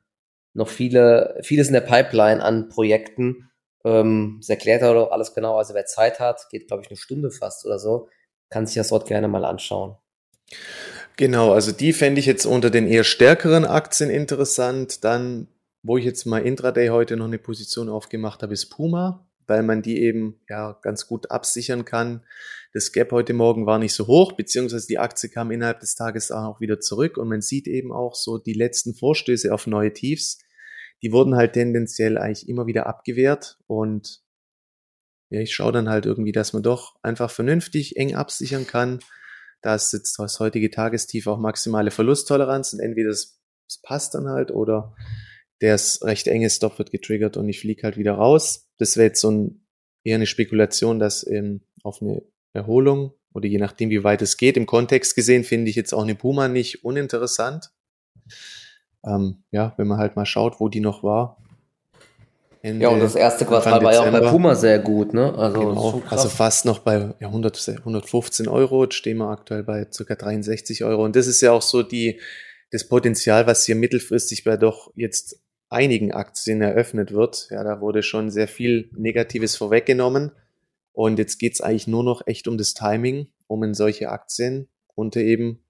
noch viele, vieles in der Pipeline an Projekten. Ähm, das erklärt er doch alles genau. Also wer Zeit hat, geht, glaube ich, eine Stunde fast oder so, kann sich das dort gerne mal anschauen. Genau, also die fände ich jetzt unter den eher stärkeren Aktien interessant. Dann, wo ich jetzt mal intraday heute noch eine Position aufgemacht habe, ist Puma, weil man die eben ja ganz gut absichern kann. Das Gap heute Morgen war nicht so hoch, beziehungsweise die Aktie kam innerhalb des Tages auch wieder zurück und man sieht eben auch so die letzten Vorstöße auf neue Tiefs, die wurden halt tendenziell eigentlich immer wieder abgewehrt und ja, ich schaue dann halt irgendwie, dass man doch einfach vernünftig eng absichern kann. Da ist jetzt das heutige Tagestief auch maximale Verlusttoleranz und entweder es, passt dann halt oder der ist recht enge Stop wird getriggert und ich fliege halt wieder raus. Das wäre jetzt so ein, eher eine Spekulation, dass ähm, auf eine Erholung oder je nachdem, wie weit es geht. Im Kontext gesehen finde ich jetzt auch eine Puma nicht uninteressant. Ähm, ja, wenn man halt mal schaut, wo die noch war. Ende, ja, und das erste Quartal war ja auch bei Puma sehr gut, ne? Also, genau, also fast noch bei ja, 100, 115 Euro. Jetzt stehen wir aktuell bei ca. 63 Euro. Und das ist ja auch so die, das Potenzial, was hier mittelfristig bei doch jetzt einigen Aktien eröffnet wird. Ja, da wurde schon sehr viel Negatives vorweggenommen. Und jetzt geht's eigentlich nur noch echt um das Timing, um in solche Aktien unter eben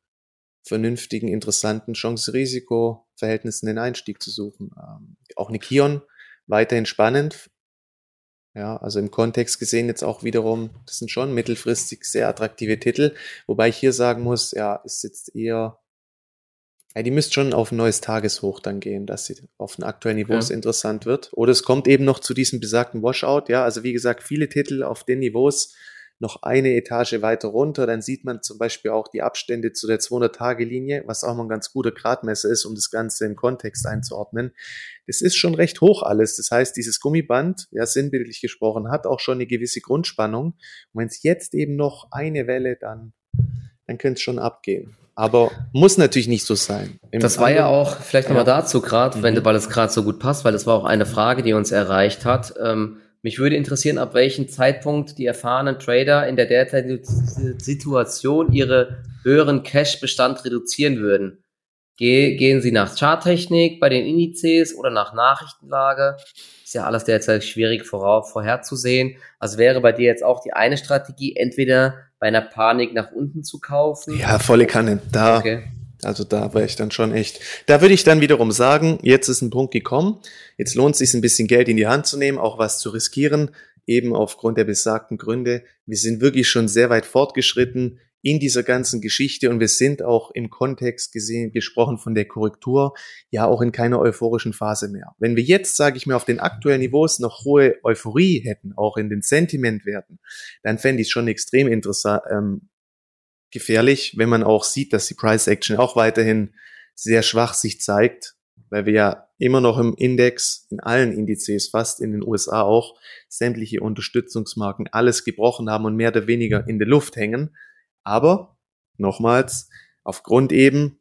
vernünftigen, interessanten Chance-Risiko-Verhältnissen den Einstieg zu suchen. Ähm, auch eine Kion weiterhin spannend. Ja, also im Kontext gesehen jetzt auch wiederum, das sind schon mittelfristig sehr attraktive Titel, wobei ich hier sagen muss, ja, ist jetzt eher ja, die müsst schon auf ein neues Tageshoch dann gehen, dass sie auf den aktuellen Niveaus ja. interessant wird. Oder es kommt eben noch zu diesem besagten Washout. Ja, also wie gesagt, viele Titel auf den Niveaus noch eine Etage weiter runter. Dann sieht man zum Beispiel auch die Abstände zu der 200-Tage-Linie, was auch mal ein ganz guter Gradmesser ist, um das Ganze im Kontext einzuordnen. Das ist schon recht hoch alles. Das heißt, dieses Gummiband, ja, sinnbildlich gesprochen, hat auch schon eine gewisse Grundspannung. Und wenn es jetzt eben noch eine Welle, dann, dann könnte es schon abgehen. Aber muss natürlich nicht so sein. Im das war ja auch, vielleicht nochmal ja. dazu gerade, mhm. weil es gerade so gut passt, weil das war auch eine Frage, die uns erreicht hat. Ähm, mich würde interessieren, ab welchem Zeitpunkt die erfahrenen Trader in der derzeitigen Situation ihre höheren Cash-Bestand reduzieren würden. Ge gehen sie nach Charttechnik bei den Indizes oder nach Nachrichtenlage? Ja alles derzeit schwierig vorherzusehen. Also wäre bei dir jetzt auch die eine Strategie, entweder bei einer Panik nach unten zu kaufen? Ja, volle Kanne. Da, okay. also da wäre ich dann schon echt. Da würde ich dann wiederum sagen, jetzt ist ein Punkt gekommen. Jetzt lohnt es sich ein bisschen Geld in die Hand zu nehmen, auch was zu riskieren, eben aufgrund der besagten Gründe. Wir sind wirklich schon sehr weit fortgeschritten in dieser ganzen Geschichte und wir sind auch im Kontext gesehen, gesprochen von der Korrektur, ja auch in keiner euphorischen Phase mehr. Wenn wir jetzt, sage ich mir, auf den aktuellen Niveaus noch hohe Euphorie hätten, auch in den Sentimentwerten, dann fände ich es schon extrem interessant, ähm, gefährlich, wenn man auch sieht, dass die Price Action auch weiterhin sehr schwach sich zeigt, weil wir ja immer noch im Index, in allen Indizes, fast in den USA auch, sämtliche Unterstützungsmarken alles gebrochen haben und mehr oder weniger in der Luft hängen. Aber nochmals, aufgrund eben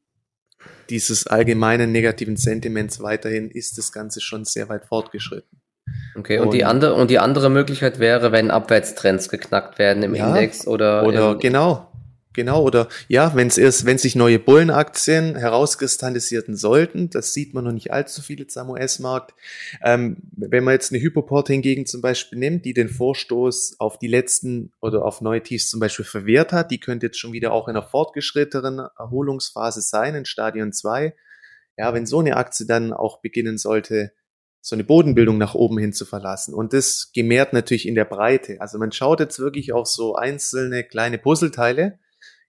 dieses allgemeinen negativen Sentiments weiterhin ist das Ganze schon sehr weit fortgeschritten. Okay, und, und, die andere und die andere Möglichkeit wäre, wenn Abwärtstrends geknackt werden im ja, Index oder oder genau Genau, oder ja, wenn es erst, wenn sich neue Bullenaktien herauskristallisieren sollten, das sieht man noch nicht allzu viel jetzt am US-Markt. Ähm, wenn man jetzt eine Hypoport hingegen zum Beispiel nimmt, die den Vorstoß auf die letzten oder auf neue Tiefs zum Beispiel verwehrt hat, die könnte jetzt schon wieder auch in einer fortgeschrittenen Erholungsphase sein, in Stadion 2. Ja, wenn so eine Aktie dann auch beginnen sollte, so eine Bodenbildung nach oben hin zu verlassen. Und das gemehrt natürlich in der Breite. Also man schaut jetzt wirklich auf so einzelne kleine Puzzleteile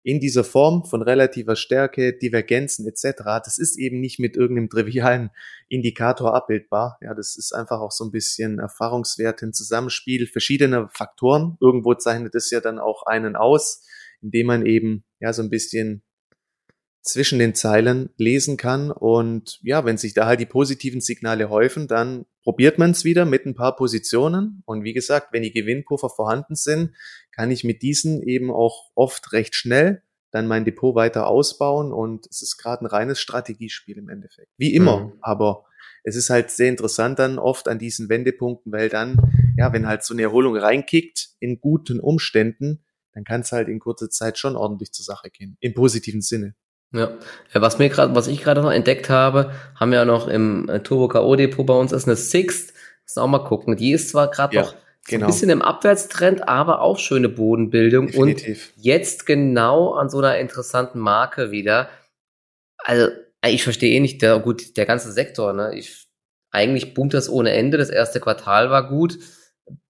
in dieser Form von relativer Stärke, Divergenzen etc. Das ist eben nicht mit irgendeinem trivialen Indikator abbildbar. Ja, das ist einfach auch so ein bisschen Erfahrungswert, ein Zusammenspiel verschiedener Faktoren. Irgendwo zeichnet es ja dann auch einen aus, indem man eben ja so ein bisschen zwischen den Zeilen lesen kann. Und ja, wenn sich da halt die positiven Signale häufen, dann probiert man es wieder mit ein paar Positionen. Und wie gesagt, wenn die Gewinnpuffer vorhanden sind, kann ich mit diesen eben auch oft recht schnell dann mein Depot weiter ausbauen. Und es ist gerade ein reines Strategiespiel im Endeffekt. Wie immer, mhm. aber es ist halt sehr interessant dann oft an diesen Wendepunkten, weil dann, ja, wenn halt so eine Erholung reinkickt in guten Umständen, dann kann es halt in kurzer Zeit schon ordentlich zur Sache gehen. Im positiven Sinne. Ja, was mir gerade, was ich gerade noch entdeckt habe, haben wir ja noch im äh, Turbo KO Depot bei uns ist eine Sixt. Müssen auch mal gucken. Die ist zwar gerade ja, noch genau. ein bisschen im Abwärtstrend, aber auch schöne Bodenbildung Definitiv. und jetzt genau an so einer interessanten Marke wieder. Also äh, ich verstehe eh nicht, der gut, der ganze Sektor. Ne, ich eigentlich boomt das ohne Ende. Das erste Quartal war gut,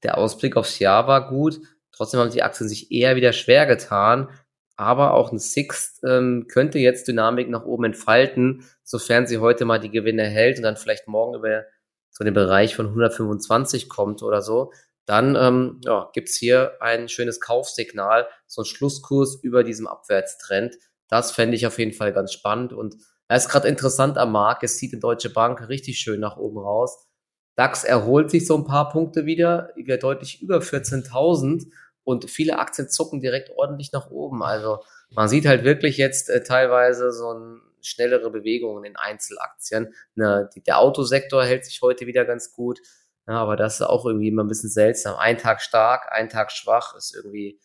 der Ausblick aufs Jahr war gut. Trotzdem haben die Aktien sich eher wieder schwer getan aber auch ein Sixt ähm, könnte jetzt Dynamik nach oben entfalten, sofern sie heute mal die Gewinne hält und dann vielleicht morgen über so den Bereich von 125 kommt oder so. Dann ähm, ja, gibt's hier ein schönes Kaufsignal, so ein Schlusskurs über diesem Abwärtstrend. Das fände ich auf jeden Fall ganz spannend und er ist gerade interessant am Markt. Es sieht die Deutsche Bank richtig schön nach oben raus. DAX erholt sich so ein paar Punkte wieder, wieder deutlich über 14.000 und viele Aktien zucken direkt ordentlich nach oben. Also man sieht halt wirklich jetzt äh, teilweise so ein schnellere Bewegungen in Einzelaktien. Ne, die, der Autosektor hält sich heute wieder ganz gut, ja, aber das ist auch irgendwie immer ein bisschen seltsam. Ein Tag stark, ein Tag schwach ist irgendwie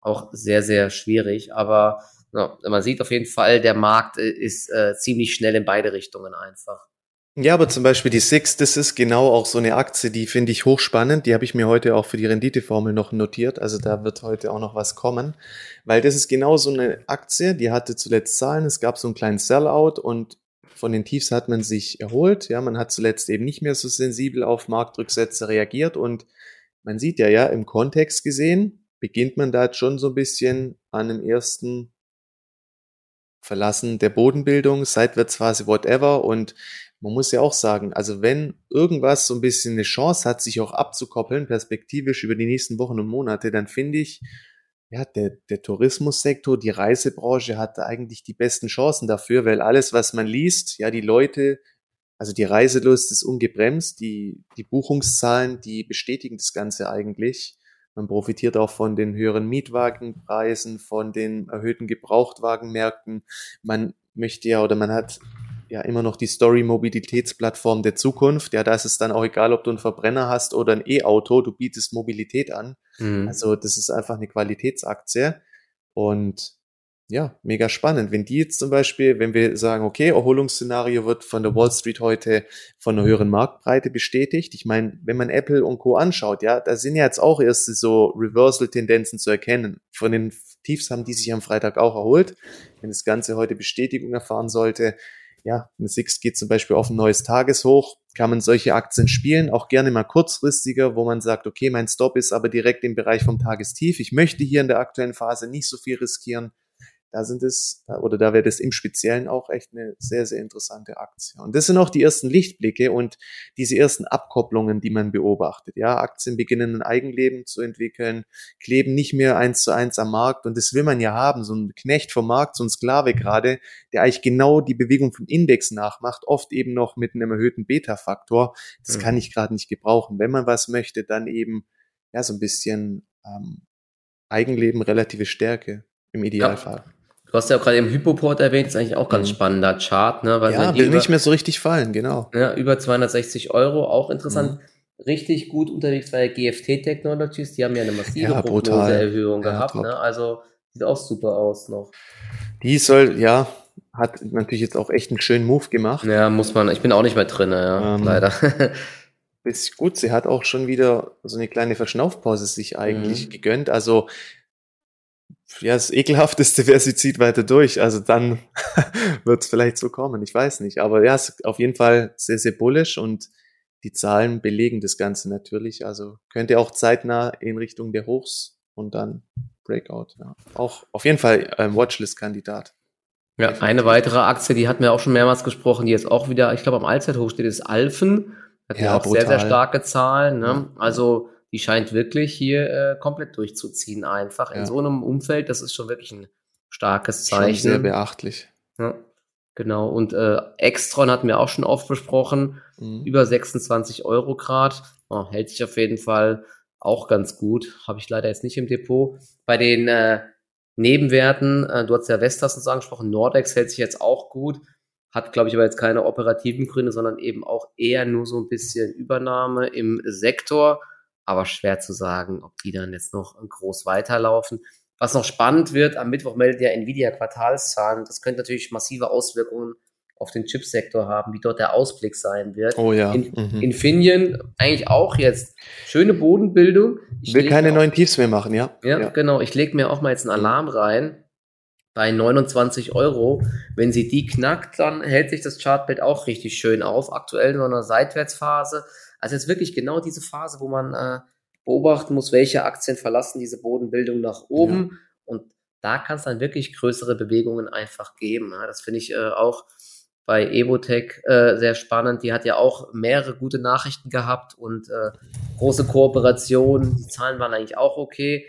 auch sehr, sehr schwierig. Aber ja, man sieht auf jeden Fall, der Markt äh, ist äh, ziemlich schnell in beide Richtungen einfach. Ja, aber zum Beispiel die Six, das ist genau auch so eine Aktie, die finde ich hochspannend. Die habe ich mir heute auch für die Renditeformel noch notiert. Also da wird heute auch noch was kommen, weil das ist genau so eine Aktie, die hatte zuletzt Zahlen. Es gab so einen kleinen Sellout und von den Tiefs hat man sich erholt. Ja, man hat zuletzt eben nicht mehr so sensibel auf Marktrücksätze reagiert und man sieht ja, ja, im Kontext gesehen beginnt man da schon so ein bisschen an einem ersten Verlassen der Bodenbildung, Seitwärtsphase, whatever und man muss ja auch sagen, also wenn irgendwas so ein bisschen eine Chance hat, sich auch abzukoppeln, perspektivisch über die nächsten Wochen und Monate, dann finde ich, ja, der, der Tourismussektor, die Reisebranche hat eigentlich die besten Chancen dafür, weil alles, was man liest, ja, die Leute, also die Reiselust ist ungebremst, die, die Buchungszahlen, die bestätigen das Ganze eigentlich. Man profitiert auch von den höheren Mietwagenpreisen, von den erhöhten Gebrauchtwagenmärkten. Man möchte ja oder man hat ja immer noch die Story-Mobilitätsplattform der Zukunft. Ja, da ist es dann auch egal, ob du einen Verbrenner hast oder ein E-Auto, du bietest Mobilität an. Mhm. Also das ist einfach eine Qualitätsaktie. Und ja, mega spannend. Wenn die jetzt zum Beispiel, wenn wir sagen, okay, Erholungsszenario wird von der Wall Street heute von einer höheren Marktbreite bestätigt. Ich meine, wenn man Apple und Co. anschaut, ja, da sind ja jetzt auch erste so Reversal-Tendenzen zu erkennen. Von den Tiefs haben die sich am Freitag auch erholt. Wenn das Ganze heute Bestätigung erfahren sollte, ja, eine Six geht zum Beispiel auf ein neues Tageshoch, kann man solche Aktien spielen, auch gerne mal kurzfristiger, wo man sagt, okay, mein Stop ist aber direkt im Bereich vom Tagestief. Ich möchte hier in der aktuellen Phase nicht so viel riskieren da sind es, oder da wäre das im Speziellen auch echt eine sehr, sehr interessante Aktie. Und das sind auch die ersten Lichtblicke und diese ersten Abkopplungen, die man beobachtet. Ja, Aktien beginnen ein Eigenleben zu entwickeln, kleben nicht mehr eins zu eins am Markt und das will man ja haben, so ein Knecht vom Markt, so ein Sklave gerade, der eigentlich genau die Bewegung vom Index nachmacht, oft eben noch mit einem erhöhten Beta-Faktor. Das mhm. kann ich gerade nicht gebrauchen. Wenn man was möchte, dann eben ja so ein bisschen ähm, Eigenleben, relative Stärke im Idealfall. Ja. Du hast ja auch gerade eben Hypoport erwähnt, ist eigentlich auch ganz mhm. spannender Chart, ne? Weil ja, will über, nicht mehr so richtig fallen, genau. Ja, über 260 Euro, auch interessant. Mhm. Richtig gut unterwegs ja GFT Technologies, die haben ja eine massive ja, Prognoseerhöhung ja, gehabt, ne? Also sieht auch super aus noch. Die soll, ja, hat natürlich jetzt auch echt einen schönen Move gemacht. Ja, muss man, ich bin auch nicht mehr drin, ja, ähm, leider. ist gut, sie hat auch schon wieder so eine kleine Verschnaufpause sich eigentlich mhm. gegönnt. Also ja, das Ekelhafteste wäre, sie zieht weiter durch. Also dann [laughs] wird es vielleicht so kommen. Ich weiß nicht. Aber ja, es ist auf jeden Fall sehr, sehr bullish und die Zahlen belegen das Ganze natürlich. Also könnte auch zeitnah in Richtung der Hochs und dann Breakout. Ja. Auch auf jeden Fall ein Watchlist-Kandidat. Ja, eine weitere Aktie, die hatten wir auch schon mehrmals gesprochen, die jetzt auch wieder, ich glaube, am Allzeithoch steht, ist Alphen. Hat ja, ja auch brutal. sehr, sehr starke Zahlen. Ne? Also die scheint wirklich hier äh, komplett durchzuziehen, einfach in so einem Umfeld. Das ist schon wirklich ein starkes Zeichen. Schon sehr beachtlich. Ja, genau. Und äh, Extron hatten wir auch schon oft besprochen. Mhm. Über 26 Euro Grad. Oh, hält sich auf jeden Fall auch ganz gut. Habe ich leider jetzt nicht im Depot. Bei den äh, Nebenwerten, äh, du hast ja Vestas uns angesprochen, Nordex hält sich jetzt auch gut. Hat, glaube ich, aber jetzt keine operativen Gründe, sondern eben auch eher nur so ein bisschen Übernahme im Sektor aber schwer zu sagen, ob die dann jetzt noch groß weiterlaufen. Was noch spannend wird, am Mittwoch meldet ja Nvidia Quartalszahlen. Das könnte natürlich massive Auswirkungen auf den Chipsektor haben, wie dort der Ausblick sein wird. Oh ja. In, mhm. Infineon eigentlich auch jetzt schöne Bodenbildung. Ich will keine neuen Tiefs mehr machen, ja. ja. Ja, genau. Ich lege mir auch mal jetzt einen Alarm rein bei 29 Euro. Wenn sie die knackt, dann hält sich das Chartbild auch richtig schön auf. Aktuell in einer Seitwärtsphase. Also jetzt wirklich genau diese Phase, wo man äh, beobachten muss, welche Aktien verlassen diese Bodenbildung nach oben. Ja. Und da kann es dann wirklich größere Bewegungen einfach geben. Ja, das finde ich äh, auch bei Evotech äh, sehr spannend. Die hat ja auch mehrere gute Nachrichten gehabt und äh, große Kooperationen. Die Zahlen waren eigentlich auch okay.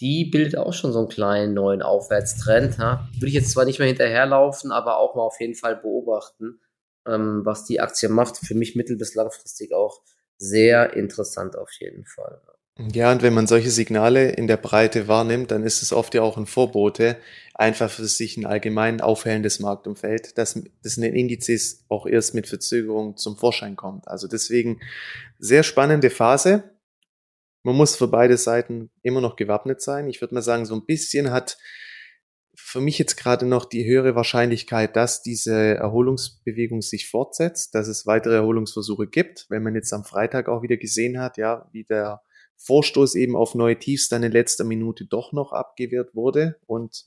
Die bildet auch schon so einen kleinen neuen Aufwärtstrend. Ja. Würde ich jetzt zwar nicht mehr hinterherlaufen, aber auch mal auf jeden Fall beobachten ähm, was die Aktie macht. Für mich mittel- bis langfristig auch sehr interessant auf jeden Fall. Ja, und wenn man solche Signale in der Breite wahrnimmt, dann ist es oft ja auch ein Vorbote, einfach für sich ein allgemein aufhellendes Marktumfeld, dass das in den Indizes auch erst mit Verzögerung zum Vorschein kommt. Also deswegen sehr spannende Phase. Man muss für beide Seiten immer noch gewappnet sein. Ich würde mal sagen, so ein bisschen hat für mich jetzt gerade noch die höhere Wahrscheinlichkeit, dass diese Erholungsbewegung sich fortsetzt, dass es weitere Erholungsversuche gibt. Wenn man jetzt am Freitag auch wieder gesehen hat, ja, wie der Vorstoß eben auf neue Tiefs dann in letzter Minute doch noch abgewehrt wurde und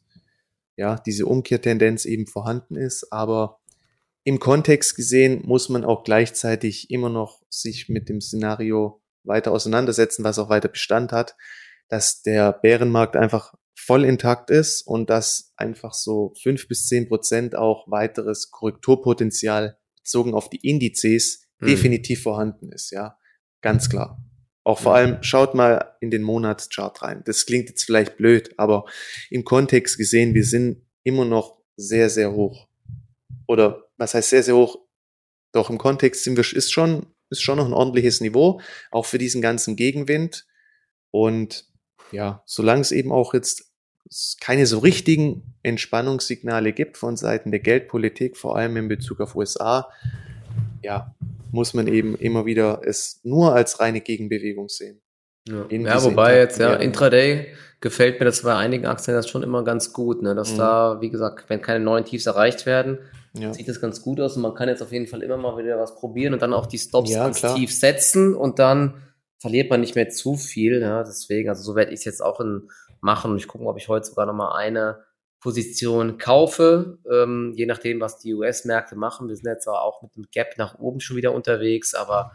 ja, diese Umkehrtendenz eben vorhanden ist. Aber im Kontext gesehen muss man auch gleichzeitig immer noch sich mit dem Szenario weiter auseinandersetzen, was auch weiter Bestand hat, dass der Bärenmarkt einfach voll intakt ist und dass einfach so fünf bis zehn Prozent auch weiteres Korrekturpotenzial bezogen auf die Indizes mhm. definitiv vorhanden ist, ja. Ganz klar. Auch vor allem schaut mal in den Monatschart rein. Das klingt jetzt vielleicht blöd, aber im Kontext gesehen, wir sind immer noch sehr, sehr hoch. Oder was heißt sehr, sehr hoch? Doch im Kontext sind wir, ist schon, ist schon noch ein ordentliches Niveau, auch für diesen ganzen Gegenwind. Und ja, solange es eben auch jetzt keine so richtigen Entspannungssignale gibt von Seiten der Geldpolitik, vor allem in Bezug auf USA, ja, muss man eben immer wieder es nur als reine Gegenbewegung sehen. Ja, ja wobei jetzt, ja, Intraday gefällt mir das bei einigen Aktien das schon immer ganz gut, ne, dass mhm. da, wie gesagt, wenn keine neuen Tiefs erreicht werden, ja. sieht das ganz gut aus und man kann jetzt auf jeden Fall immer mal wieder was probieren und dann auch die Stops ja, ganz tief setzen und dann verliert man nicht mehr zu viel, ja, deswegen, also so werde ich es jetzt auch in machen und ich gucke, ob ich heute sogar noch mal eine Position kaufe, ähm, je nachdem, was die US-Märkte machen. Wir sind jetzt auch mit dem Gap nach oben schon wieder unterwegs, aber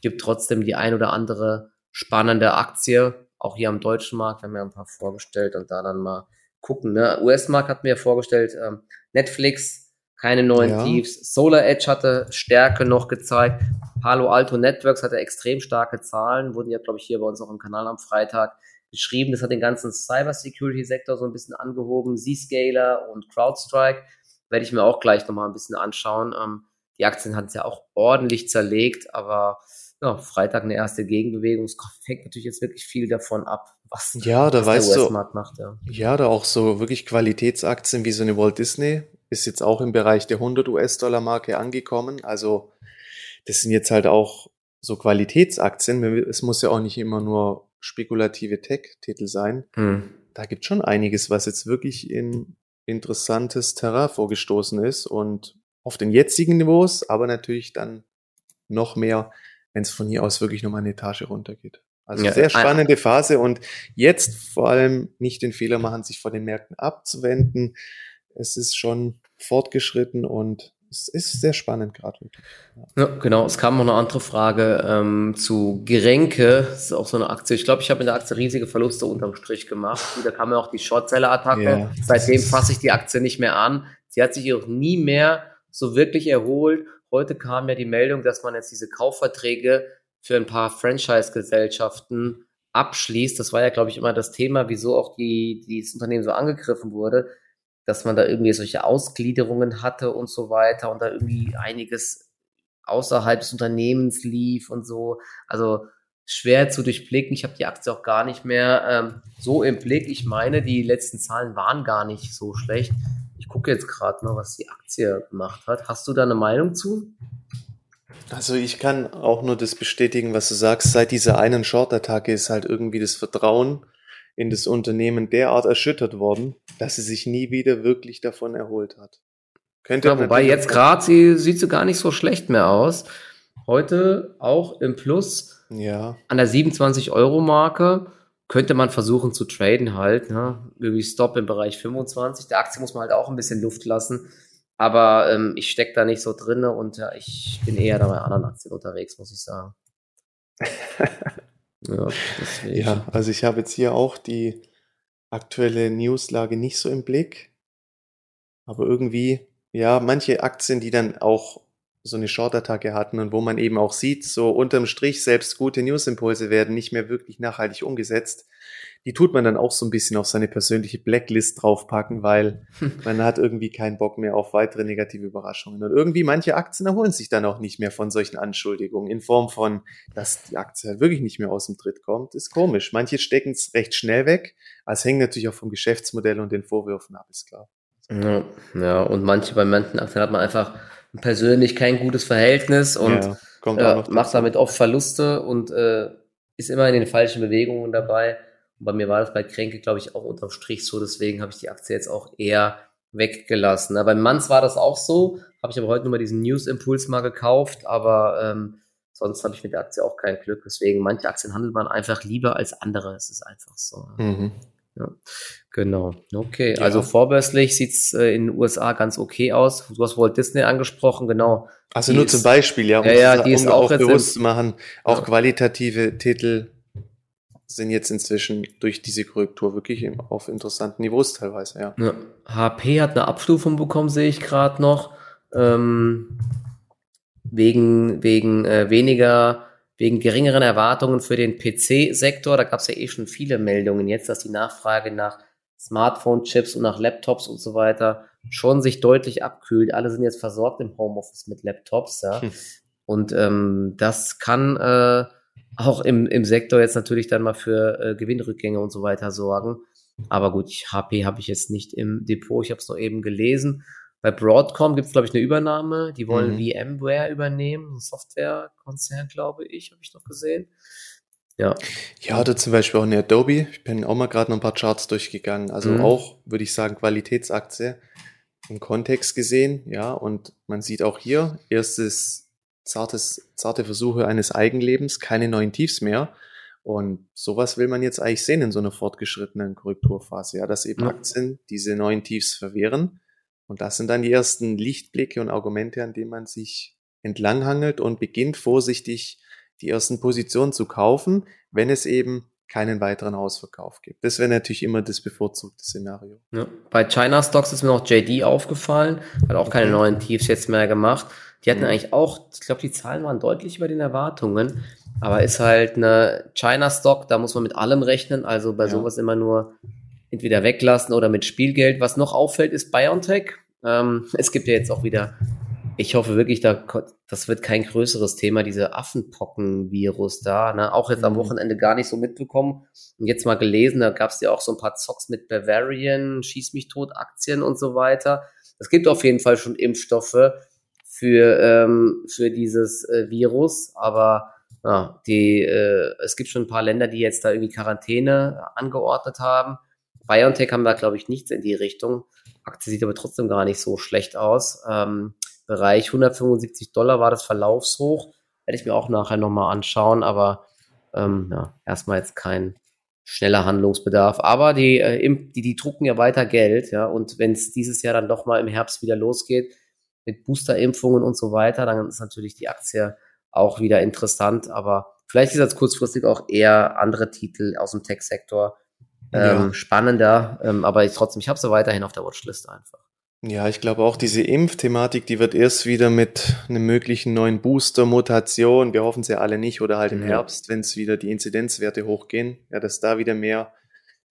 gibt trotzdem die ein oder andere spannende Aktie, auch hier am deutschen Markt. Wir haben ja ein paar vorgestellt und da dann mal gucken. Ne? US-Markt hat mir vorgestellt, ähm, Netflix, keine neuen ja. Tiefs. Solar Edge hatte Stärke noch gezeigt. Palo Alto Networks hatte extrem starke Zahlen, wurden ja, glaube ich, hier bei uns auch im Kanal am Freitag geschrieben. Das hat den ganzen Cybersecurity-Sektor so ein bisschen angehoben. Zscaler und CrowdStrike werde ich mir auch gleich nochmal ein bisschen anschauen. Ähm, die Aktien hat es ja auch ordentlich zerlegt, aber ja, Freitag eine erste Gegenbewegung. Es hängt natürlich jetzt wirklich viel davon ab, was, ja, da was weißt der US-Markt macht. Ja. ja, da auch so wirklich Qualitätsaktien wie so eine Walt Disney ist jetzt auch im Bereich der 100 US-Dollar-Marke angekommen. Also das sind jetzt halt auch so Qualitätsaktien. Es muss ja auch nicht immer nur spekulative Tech-Titel sein. Hm. Da gibt schon einiges, was jetzt wirklich in interessantes Terrain vorgestoßen ist und auf den jetzigen Niveaus, aber natürlich dann noch mehr, wenn es von hier aus wirklich nochmal eine Etage runtergeht. Also ja, sehr spannende Phase und jetzt vor allem nicht den Fehler machen, sich von den Märkten abzuwenden. Es ist schon fortgeschritten und es ist sehr spannend gerade. Ja. ja. genau. Es kam noch eine andere Frage ähm, zu Gerenke. Das ist auch so eine Aktie. Ich glaube, ich habe in der Aktie riesige Verluste unterm Strich gemacht. Da kam ja auch die Shortseller-Attacke. Yeah. Seitdem fasse ich die Aktie nicht mehr an. Sie hat sich auch nie mehr so wirklich erholt. Heute kam ja die Meldung, dass man jetzt diese Kaufverträge für ein paar Franchise-Gesellschaften abschließt. Das war ja, glaube ich, immer das Thema, wieso auch die, dieses Unternehmen so angegriffen wurde dass man da irgendwie solche Ausgliederungen hatte und so weiter und da irgendwie einiges außerhalb des Unternehmens lief und so. Also schwer zu durchblicken. Ich habe die Aktie auch gar nicht mehr ähm, so im Blick. Ich meine, die letzten Zahlen waren gar nicht so schlecht. Ich gucke jetzt gerade mal, was die Aktie gemacht hat. Hast du da eine Meinung zu? Also ich kann auch nur das bestätigen, was du sagst. Seit dieser einen Short-Attacke ist halt irgendwie das Vertrauen in das Unternehmen derart erschüttert worden, dass sie sich nie wieder wirklich davon erholt hat. Könnte ja, wobei jetzt gerade sie sieht sie gar nicht so schlecht mehr aus. Heute auch im Plus ja. an der 27 Euro Marke könnte man versuchen zu traden halt, ne? Irgendwie Stop im Bereich 25. Der Aktie muss man halt auch ein bisschen Luft lassen. Aber ähm, ich stecke da nicht so drinne und ja, ich bin eher da bei anderen Aktien unterwegs, muss ich sagen. [laughs] Ja, ja, also ich habe jetzt hier auch die aktuelle Newslage nicht so im Blick. Aber irgendwie, ja, manche Aktien, die dann auch so eine Short-Attacke hatten und wo man eben auch sieht, so unterm Strich selbst gute News-Impulse werden nicht mehr wirklich nachhaltig umgesetzt die tut man dann auch so ein bisschen auf seine persönliche Blacklist draufpacken, weil [laughs] man hat irgendwie keinen Bock mehr auf weitere negative Überraschungen. Und irgendwie manche Aktien erholen sich dann auch nicht mehr von solchen Anschuldigungen in Form von, dass die Aktie halt wirklich nicht mehr aus dem Tritt kommt. Ist komisch. Manche stecken es recht schnell weg. Es hängt natürlich auch vom Geschäftsmodell und den Vorwürfen ab, ist klar. Ja, ja, und manche bei manchen Aktien hat man einfach persönlich kein gutes Verhältnis und ja, äh, macht damit oft Verluste und äh, ist immer in den falschen Bewegungen dabei. Bei mir war das bei Kränke, glaube ich, auch unterm Strich so. Deswegen habe ich die Aktie jetzt auch eher weggelassen. Na, beim Manns war das auch so. Habe ich aber heute nur mal diesen News-Impuls mal gekauft. Aber ähm, sonst habe ich mit der Aktie auch kein Glück. Deswegen, manche Aktien handelt man einfach lieber als andere. Es ist einfach so. Mhm. Ja, genau. Okay, ja. also vorbörslich sieht's äh, in den USA ganz okay aus. Du hast Walt Disney angesprochen, genau. Also die nur ist, zum Beispiel, ja, um ja, ja, die ist auch, auch bewusst zu machen, auch ja. qualitative Titel sind jetzt inzwischen durch diese Korrektur wirklich auf interessanten Niveaus teilweise, ja. ja. HP hat eine Abstufung bekommen, sehe ich gerade noch. Ähm, wegen wegen äh, weniger, wegen geringeren Erwartungen für den PC-Sektor. Da gab es ja eh schon viele Meldungen jetzt, dass die Nachfrage nach Smartphone-Chips und nach Laptops und so weiter schon sich deutlich abkühlt. Alle sind jetzt versorgt im Homeoffice mit Laptops, ja. Hm. Und ähm, das kann äh, auch im, im Sektor jetzt natürlich dann mal für äh, Gewinnrückgänge und so weiter sorgen. Aber gut, HP habe ich jetzt nicht im Depot, ich habe es noch eben gelesen. Bei Broadcom gibt es, glaube ich, eine Übernahme. Die wollen mhm. VMware übernehmen, ein Softwarekonzern, glaube ich, habe ich noch gesehen. Ja. Ja, oder zum Beispiel auch eine Adobe. Ich bin auch mal gerade noch ein paar Charts durchgegangen. Also mhm. auch, würde ich sagen, Qualitätsaktie im Kontext gesehen. Ja, und man sieht auch hier erstes zartes, zarte Versuche eines Eigenlebens, keine neuen Tiefs mehr. Und sowas will man jetzt eigentlich sehen in so einer fortgeschrittenen Korrekturphase, ja, dass eben ja. Aktien diese neuen Tiefs verwehren. Und das sind dann die ersten Lichtblicke und Argumente, an denen man sich entlanghangelt und beginnt vorsichtig die ersten Positionen zu kaufen, wenn es eben keinen weiteren Ausverkauf gibt. Das wäre natürlich immer das bevorzugte Szenario. Ja. Bei China Stocks ist mir noch JD aufgefallen, hat auch keine neuen Tiefs jetzt mehr gemacht. Die hatten mhm. eigentlich auch, ich glaube, die Zahlen waren deutlich über den Erwartungen, aber ist halt eine China Stock, da muss man mit allem rechnen, also bei ja. sowas immer nur entweder weglassen oder mit Spielgeld. Was noch auffällt, ist BioNTech. Ähm, [laughs] es gibt ja jetzt auch wieder ich hoffe wirklich, da, das wird kein größeres Thema, diese Affenpocken-Virus da. Ne? Auch jetzt am mhm. Wochenende gar nicht so mitbekommen. Und jetzt mal gelesen, da gab es ja auch so ein paar Zocks mit Bavarian, Schieß mich tot, Aktien und so weiter. Es gibt auf jeden Fall schon Impfstoffe für, ähm, für dieses äh, Virus, aber ja, die, äh, es gibt schon ein paar Länder, die jetzt da irgendwie Quarantäne angeordnet haben. BioNTech haben da, glaube ich, nichts in die Richtung. Aktie sieht aber trotzdem gar nicht so schlecht aus. Ähm, Bereich. 175 Dollar war das Verlaufshoch. Werde ich mir auch nachher nochmal anschauen, aber ähm, ja, erstmal jetzt kein schneller Handlungsbedarf. Aber die, äh, die, die drucken ja weiter Geld, ja, und wenn es dieses Jahr dann doch mal im Herbst wieder losgeht mit Boosterimpfungen und so weiter, dann ist natürlich die Aktie auch wieder interessant. Aber vielleicht ist jetzt kurzfristig auch eher andere Titel aus dem Tech-Sektor ähm, ja. spannender. Ähm, aber ich trotzdem, ich habe sie weiterhin auf der Watchlist einfach. Ja, ich glaube auch diese Impfthematik, die wird erst wieder mit einem möglichen neuen Booster, Mutation, wir hoffen es ja alle nicht, oder halt im mhm. Herbst, wenn es wieder die Inzidenzwerte hochgehen, ja, dass da wieder mehr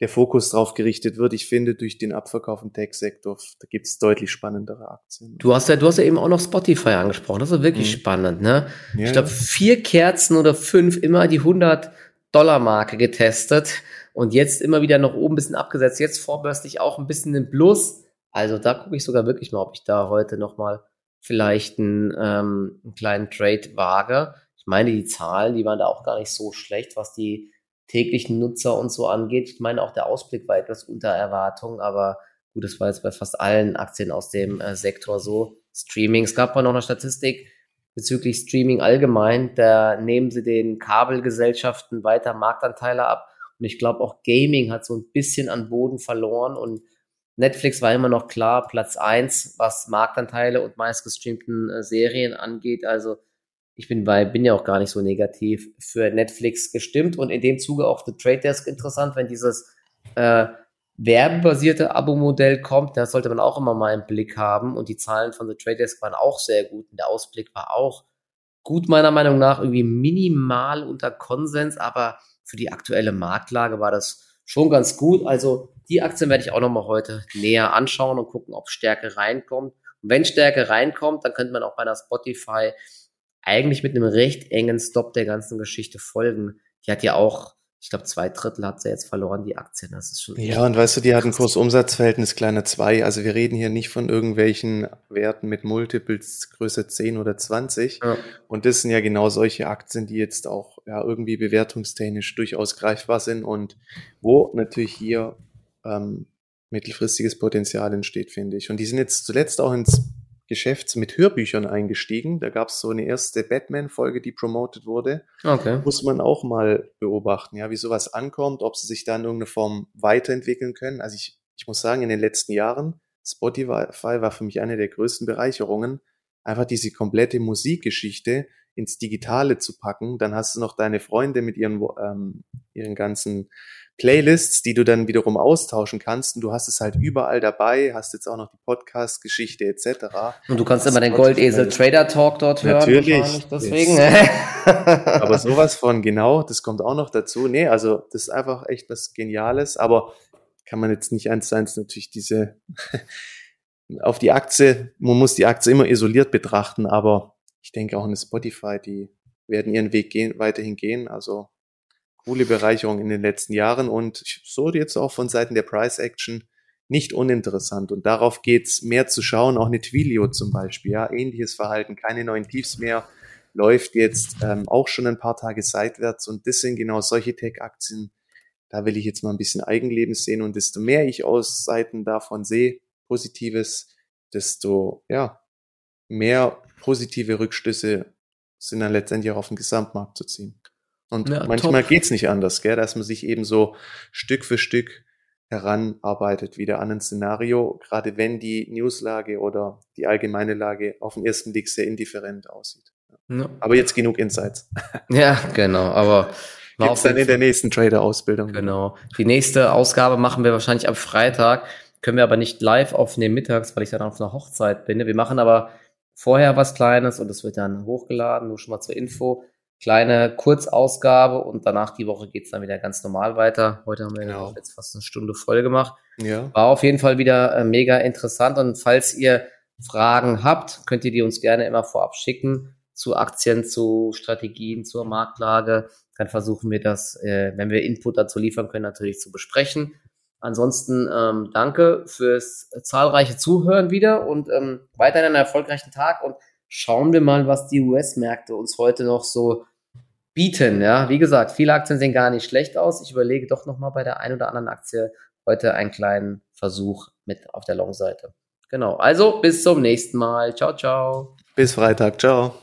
der Fokus drauf gerichtet wird. Ich finde, durch den Abverkauf im Tech-Sektor, da gibt es deutlich spannendere Aktien. Du hast ja, du hast ja eben auch noch Spotify angesprochen. Das ist wirklich mhm. spannend, ne? Ja, ich glaube, vier Kerzen oder fünf immer die 100 Dollar Marke getestet und jetzt immer wieder noch oben ein bisschen abgesetzt. Jetzt vorbörslich auch ein bisschen im Plus. Also da gucke ich sogar wirklich mal, ob ich da heute nochmal vielleicht einen, ähm, einen kleinen Trade wage. Ich meine, die Zahlen, die waren da auch gar nicht so schlecht, was die täglichen Nutzer und so angeht. Ich meine, auch der Ausblick war etwas unter Erwartung, aber gut, das war jetzt bei fast allen Aktien aus dem äh, Sektor so. Streaming, es gab mal noch eine Statistik bezüglich Streaming allgemein, da nehmen sie den Kabelgesellschaften weiter Marktanteile ab und ich glaube auch Gaming hat so ein bisschen an Boden verloren und Netflix war immer noch klar Platz eins, was Marktanteile und meistgestreamten äh, Serien angeht. Also ich bin bei, bin ja auch gar nicht so negativ für Netflix gestimmt und in dem Zuge auch The Trade Desk interessant, wenn dieses äh, werbebasierte Abo-Modell kommt, das sollte man auch immer mal im Blick haben und die Zahlen von The Trade Desk waren auch sehr gut und der Ausblick war auch gut meiner Meinung nach irgendwie minimal unter Konsens, aber für die aktuelle Marktlage war das schon ganz gut. Also die Aktien werde ich auch nochmal heute näher anschauen und gucken, ob Stärke reinkommt. Und wenn Stärke reinkommt, dann könnte man auch bei einer Spotify eigentlich mit einem recht engen Stop der ganzen Geschichte folgen. Die hat ja auch, ich glaube, zwei Drittel hat sie jetzt verloren, die Aktien. Das ist schon. Ja, und weißt du, die hat ein Kursumsatzverhältnis kleiner zwei. Also wir reden hier nicht von irgendwelchen Werten mit Multiples Größe 10 oder 20. Ja. Und das sind ja genau solche Aktien, die jetzt auch ja irgendwie bewertungstechnisch durchaus greifbar sind und wo natürlich hier ähm, mittelfristiges Potenzial entsteht, finde ich. Und die sind jetzt zuletzt auch ins Geschäft mit Hörbüchern eingestiegen. Da gab es so eine erste Batman-Folge, die promotet wurde. Okay. Muss man auch mal beobachten, ja, wie sowas ankommt, ob sie sich da in irgendeiner Form weiterentwickeln können. Also ich, ich muss sagen, in den letzten Jahren, Spotify war für mich eine der größten Bereicherungen, einfach diese komplette Musikgeschichte ins Digitale zu packen. Dann hast du noch deine Freunde mit ihren, ähm, ihren ganzen Playlists, die du dann wiederum austauschen kannst. Und du hast es halt überall dabei, hast jetzt auch noch die Podcast-Geschichte etc. Und du kannst immer den Goldesel Trader Talk dort hören. Natürlich. Deswegen. [laughs] aber sowas von, genau, das kommt auch noch dazu. Nee, also das ist einfach echt was Geniales, aber kann man jetzt nicht eins zu eins natürlich diese [laughs] auf die Aktie, man muss die Aktie immer isoliert betrachten, aber ich denke auch eine Spotify, die werden ihren Weg gehen, weiterhin gehen. Also coole Bereicherung in den letzten Jahren. Und so jetzt auch von Seiten der Price Action nicht uninteressant. Und darauf geht's mehr zu schauen, auch eine Twilio zum Beispiel, ja, ähnliches Verhalten, keine neuen Tiefs mehr, läuft jetzt ähm, auch schon ein paar Tage seitwärts. Und das sind genau solche Tech-Aktien, da will ich jetzt mal ein bisschen Eigenleben sehen. Und desto mehr ich aus Seiten davon sehe, Positives, desto, ja, mehr positive Rückschlüsse sind dann letztendlich auch auf den Gesamtmarkt zu ziehen. Und ja, manchmal top. geht's nicht anders, gell? dass man sich eben so Stück für Stück heranarbeitet wieder an ein Szenario, gerade wenn die Newslage oder die allgemeine Lage auf den ersten Blick sehr indifferent aussieht. Ja. Aber jetzt genug Insights. [laughs] Ja, genau. Aber Gibt's dann in der nächsten Trader-Ausbildung. Genau. Die nächste Ausgabe machen wir wahrscheinlich am Freitag. Können wir aber nicht live aufnehmen mittags, weil ich dann auf einer Hochzeit bin. Wir machen aber vorher was Kleines und es wird dann hochgeladen, nur schon mal zur Info. Kleine Kurzausgabe und danach die Woche geht's dann wieder ganz normal weiter. Heute haben wir genau. jetzt fast eine Stunde voll gemacht. Ja. War auf jeden Fall wieder äh, mega interessant und falls ihr Fragen habt, könnt ihr die uns gerne immer vorab schicken zu Aktien, zu Strategien, zur Marktlage. Dann versuchen wir das, äh, wenn wir Input dazu liefern können, natürlich zu besprechen. Ansonsten ähm, danke fürs zahlreiche Zuhören wieder und ähm, weiterhin einen erfolgreichen Tag und schauen wir mal, was die US-Märkte uns heute noch so bieten. Ja, wie gesagt, viele Aktien sehen gar nicht schlecht aus. Ich überlege doch noch mal bei der einen oder anderen Aktie heute einen kleinen Versuch mit auf der Long-Seite. Genau. Also bis zum nächsten Mal. Ciao, ciao. Bis Freitag. Ciao.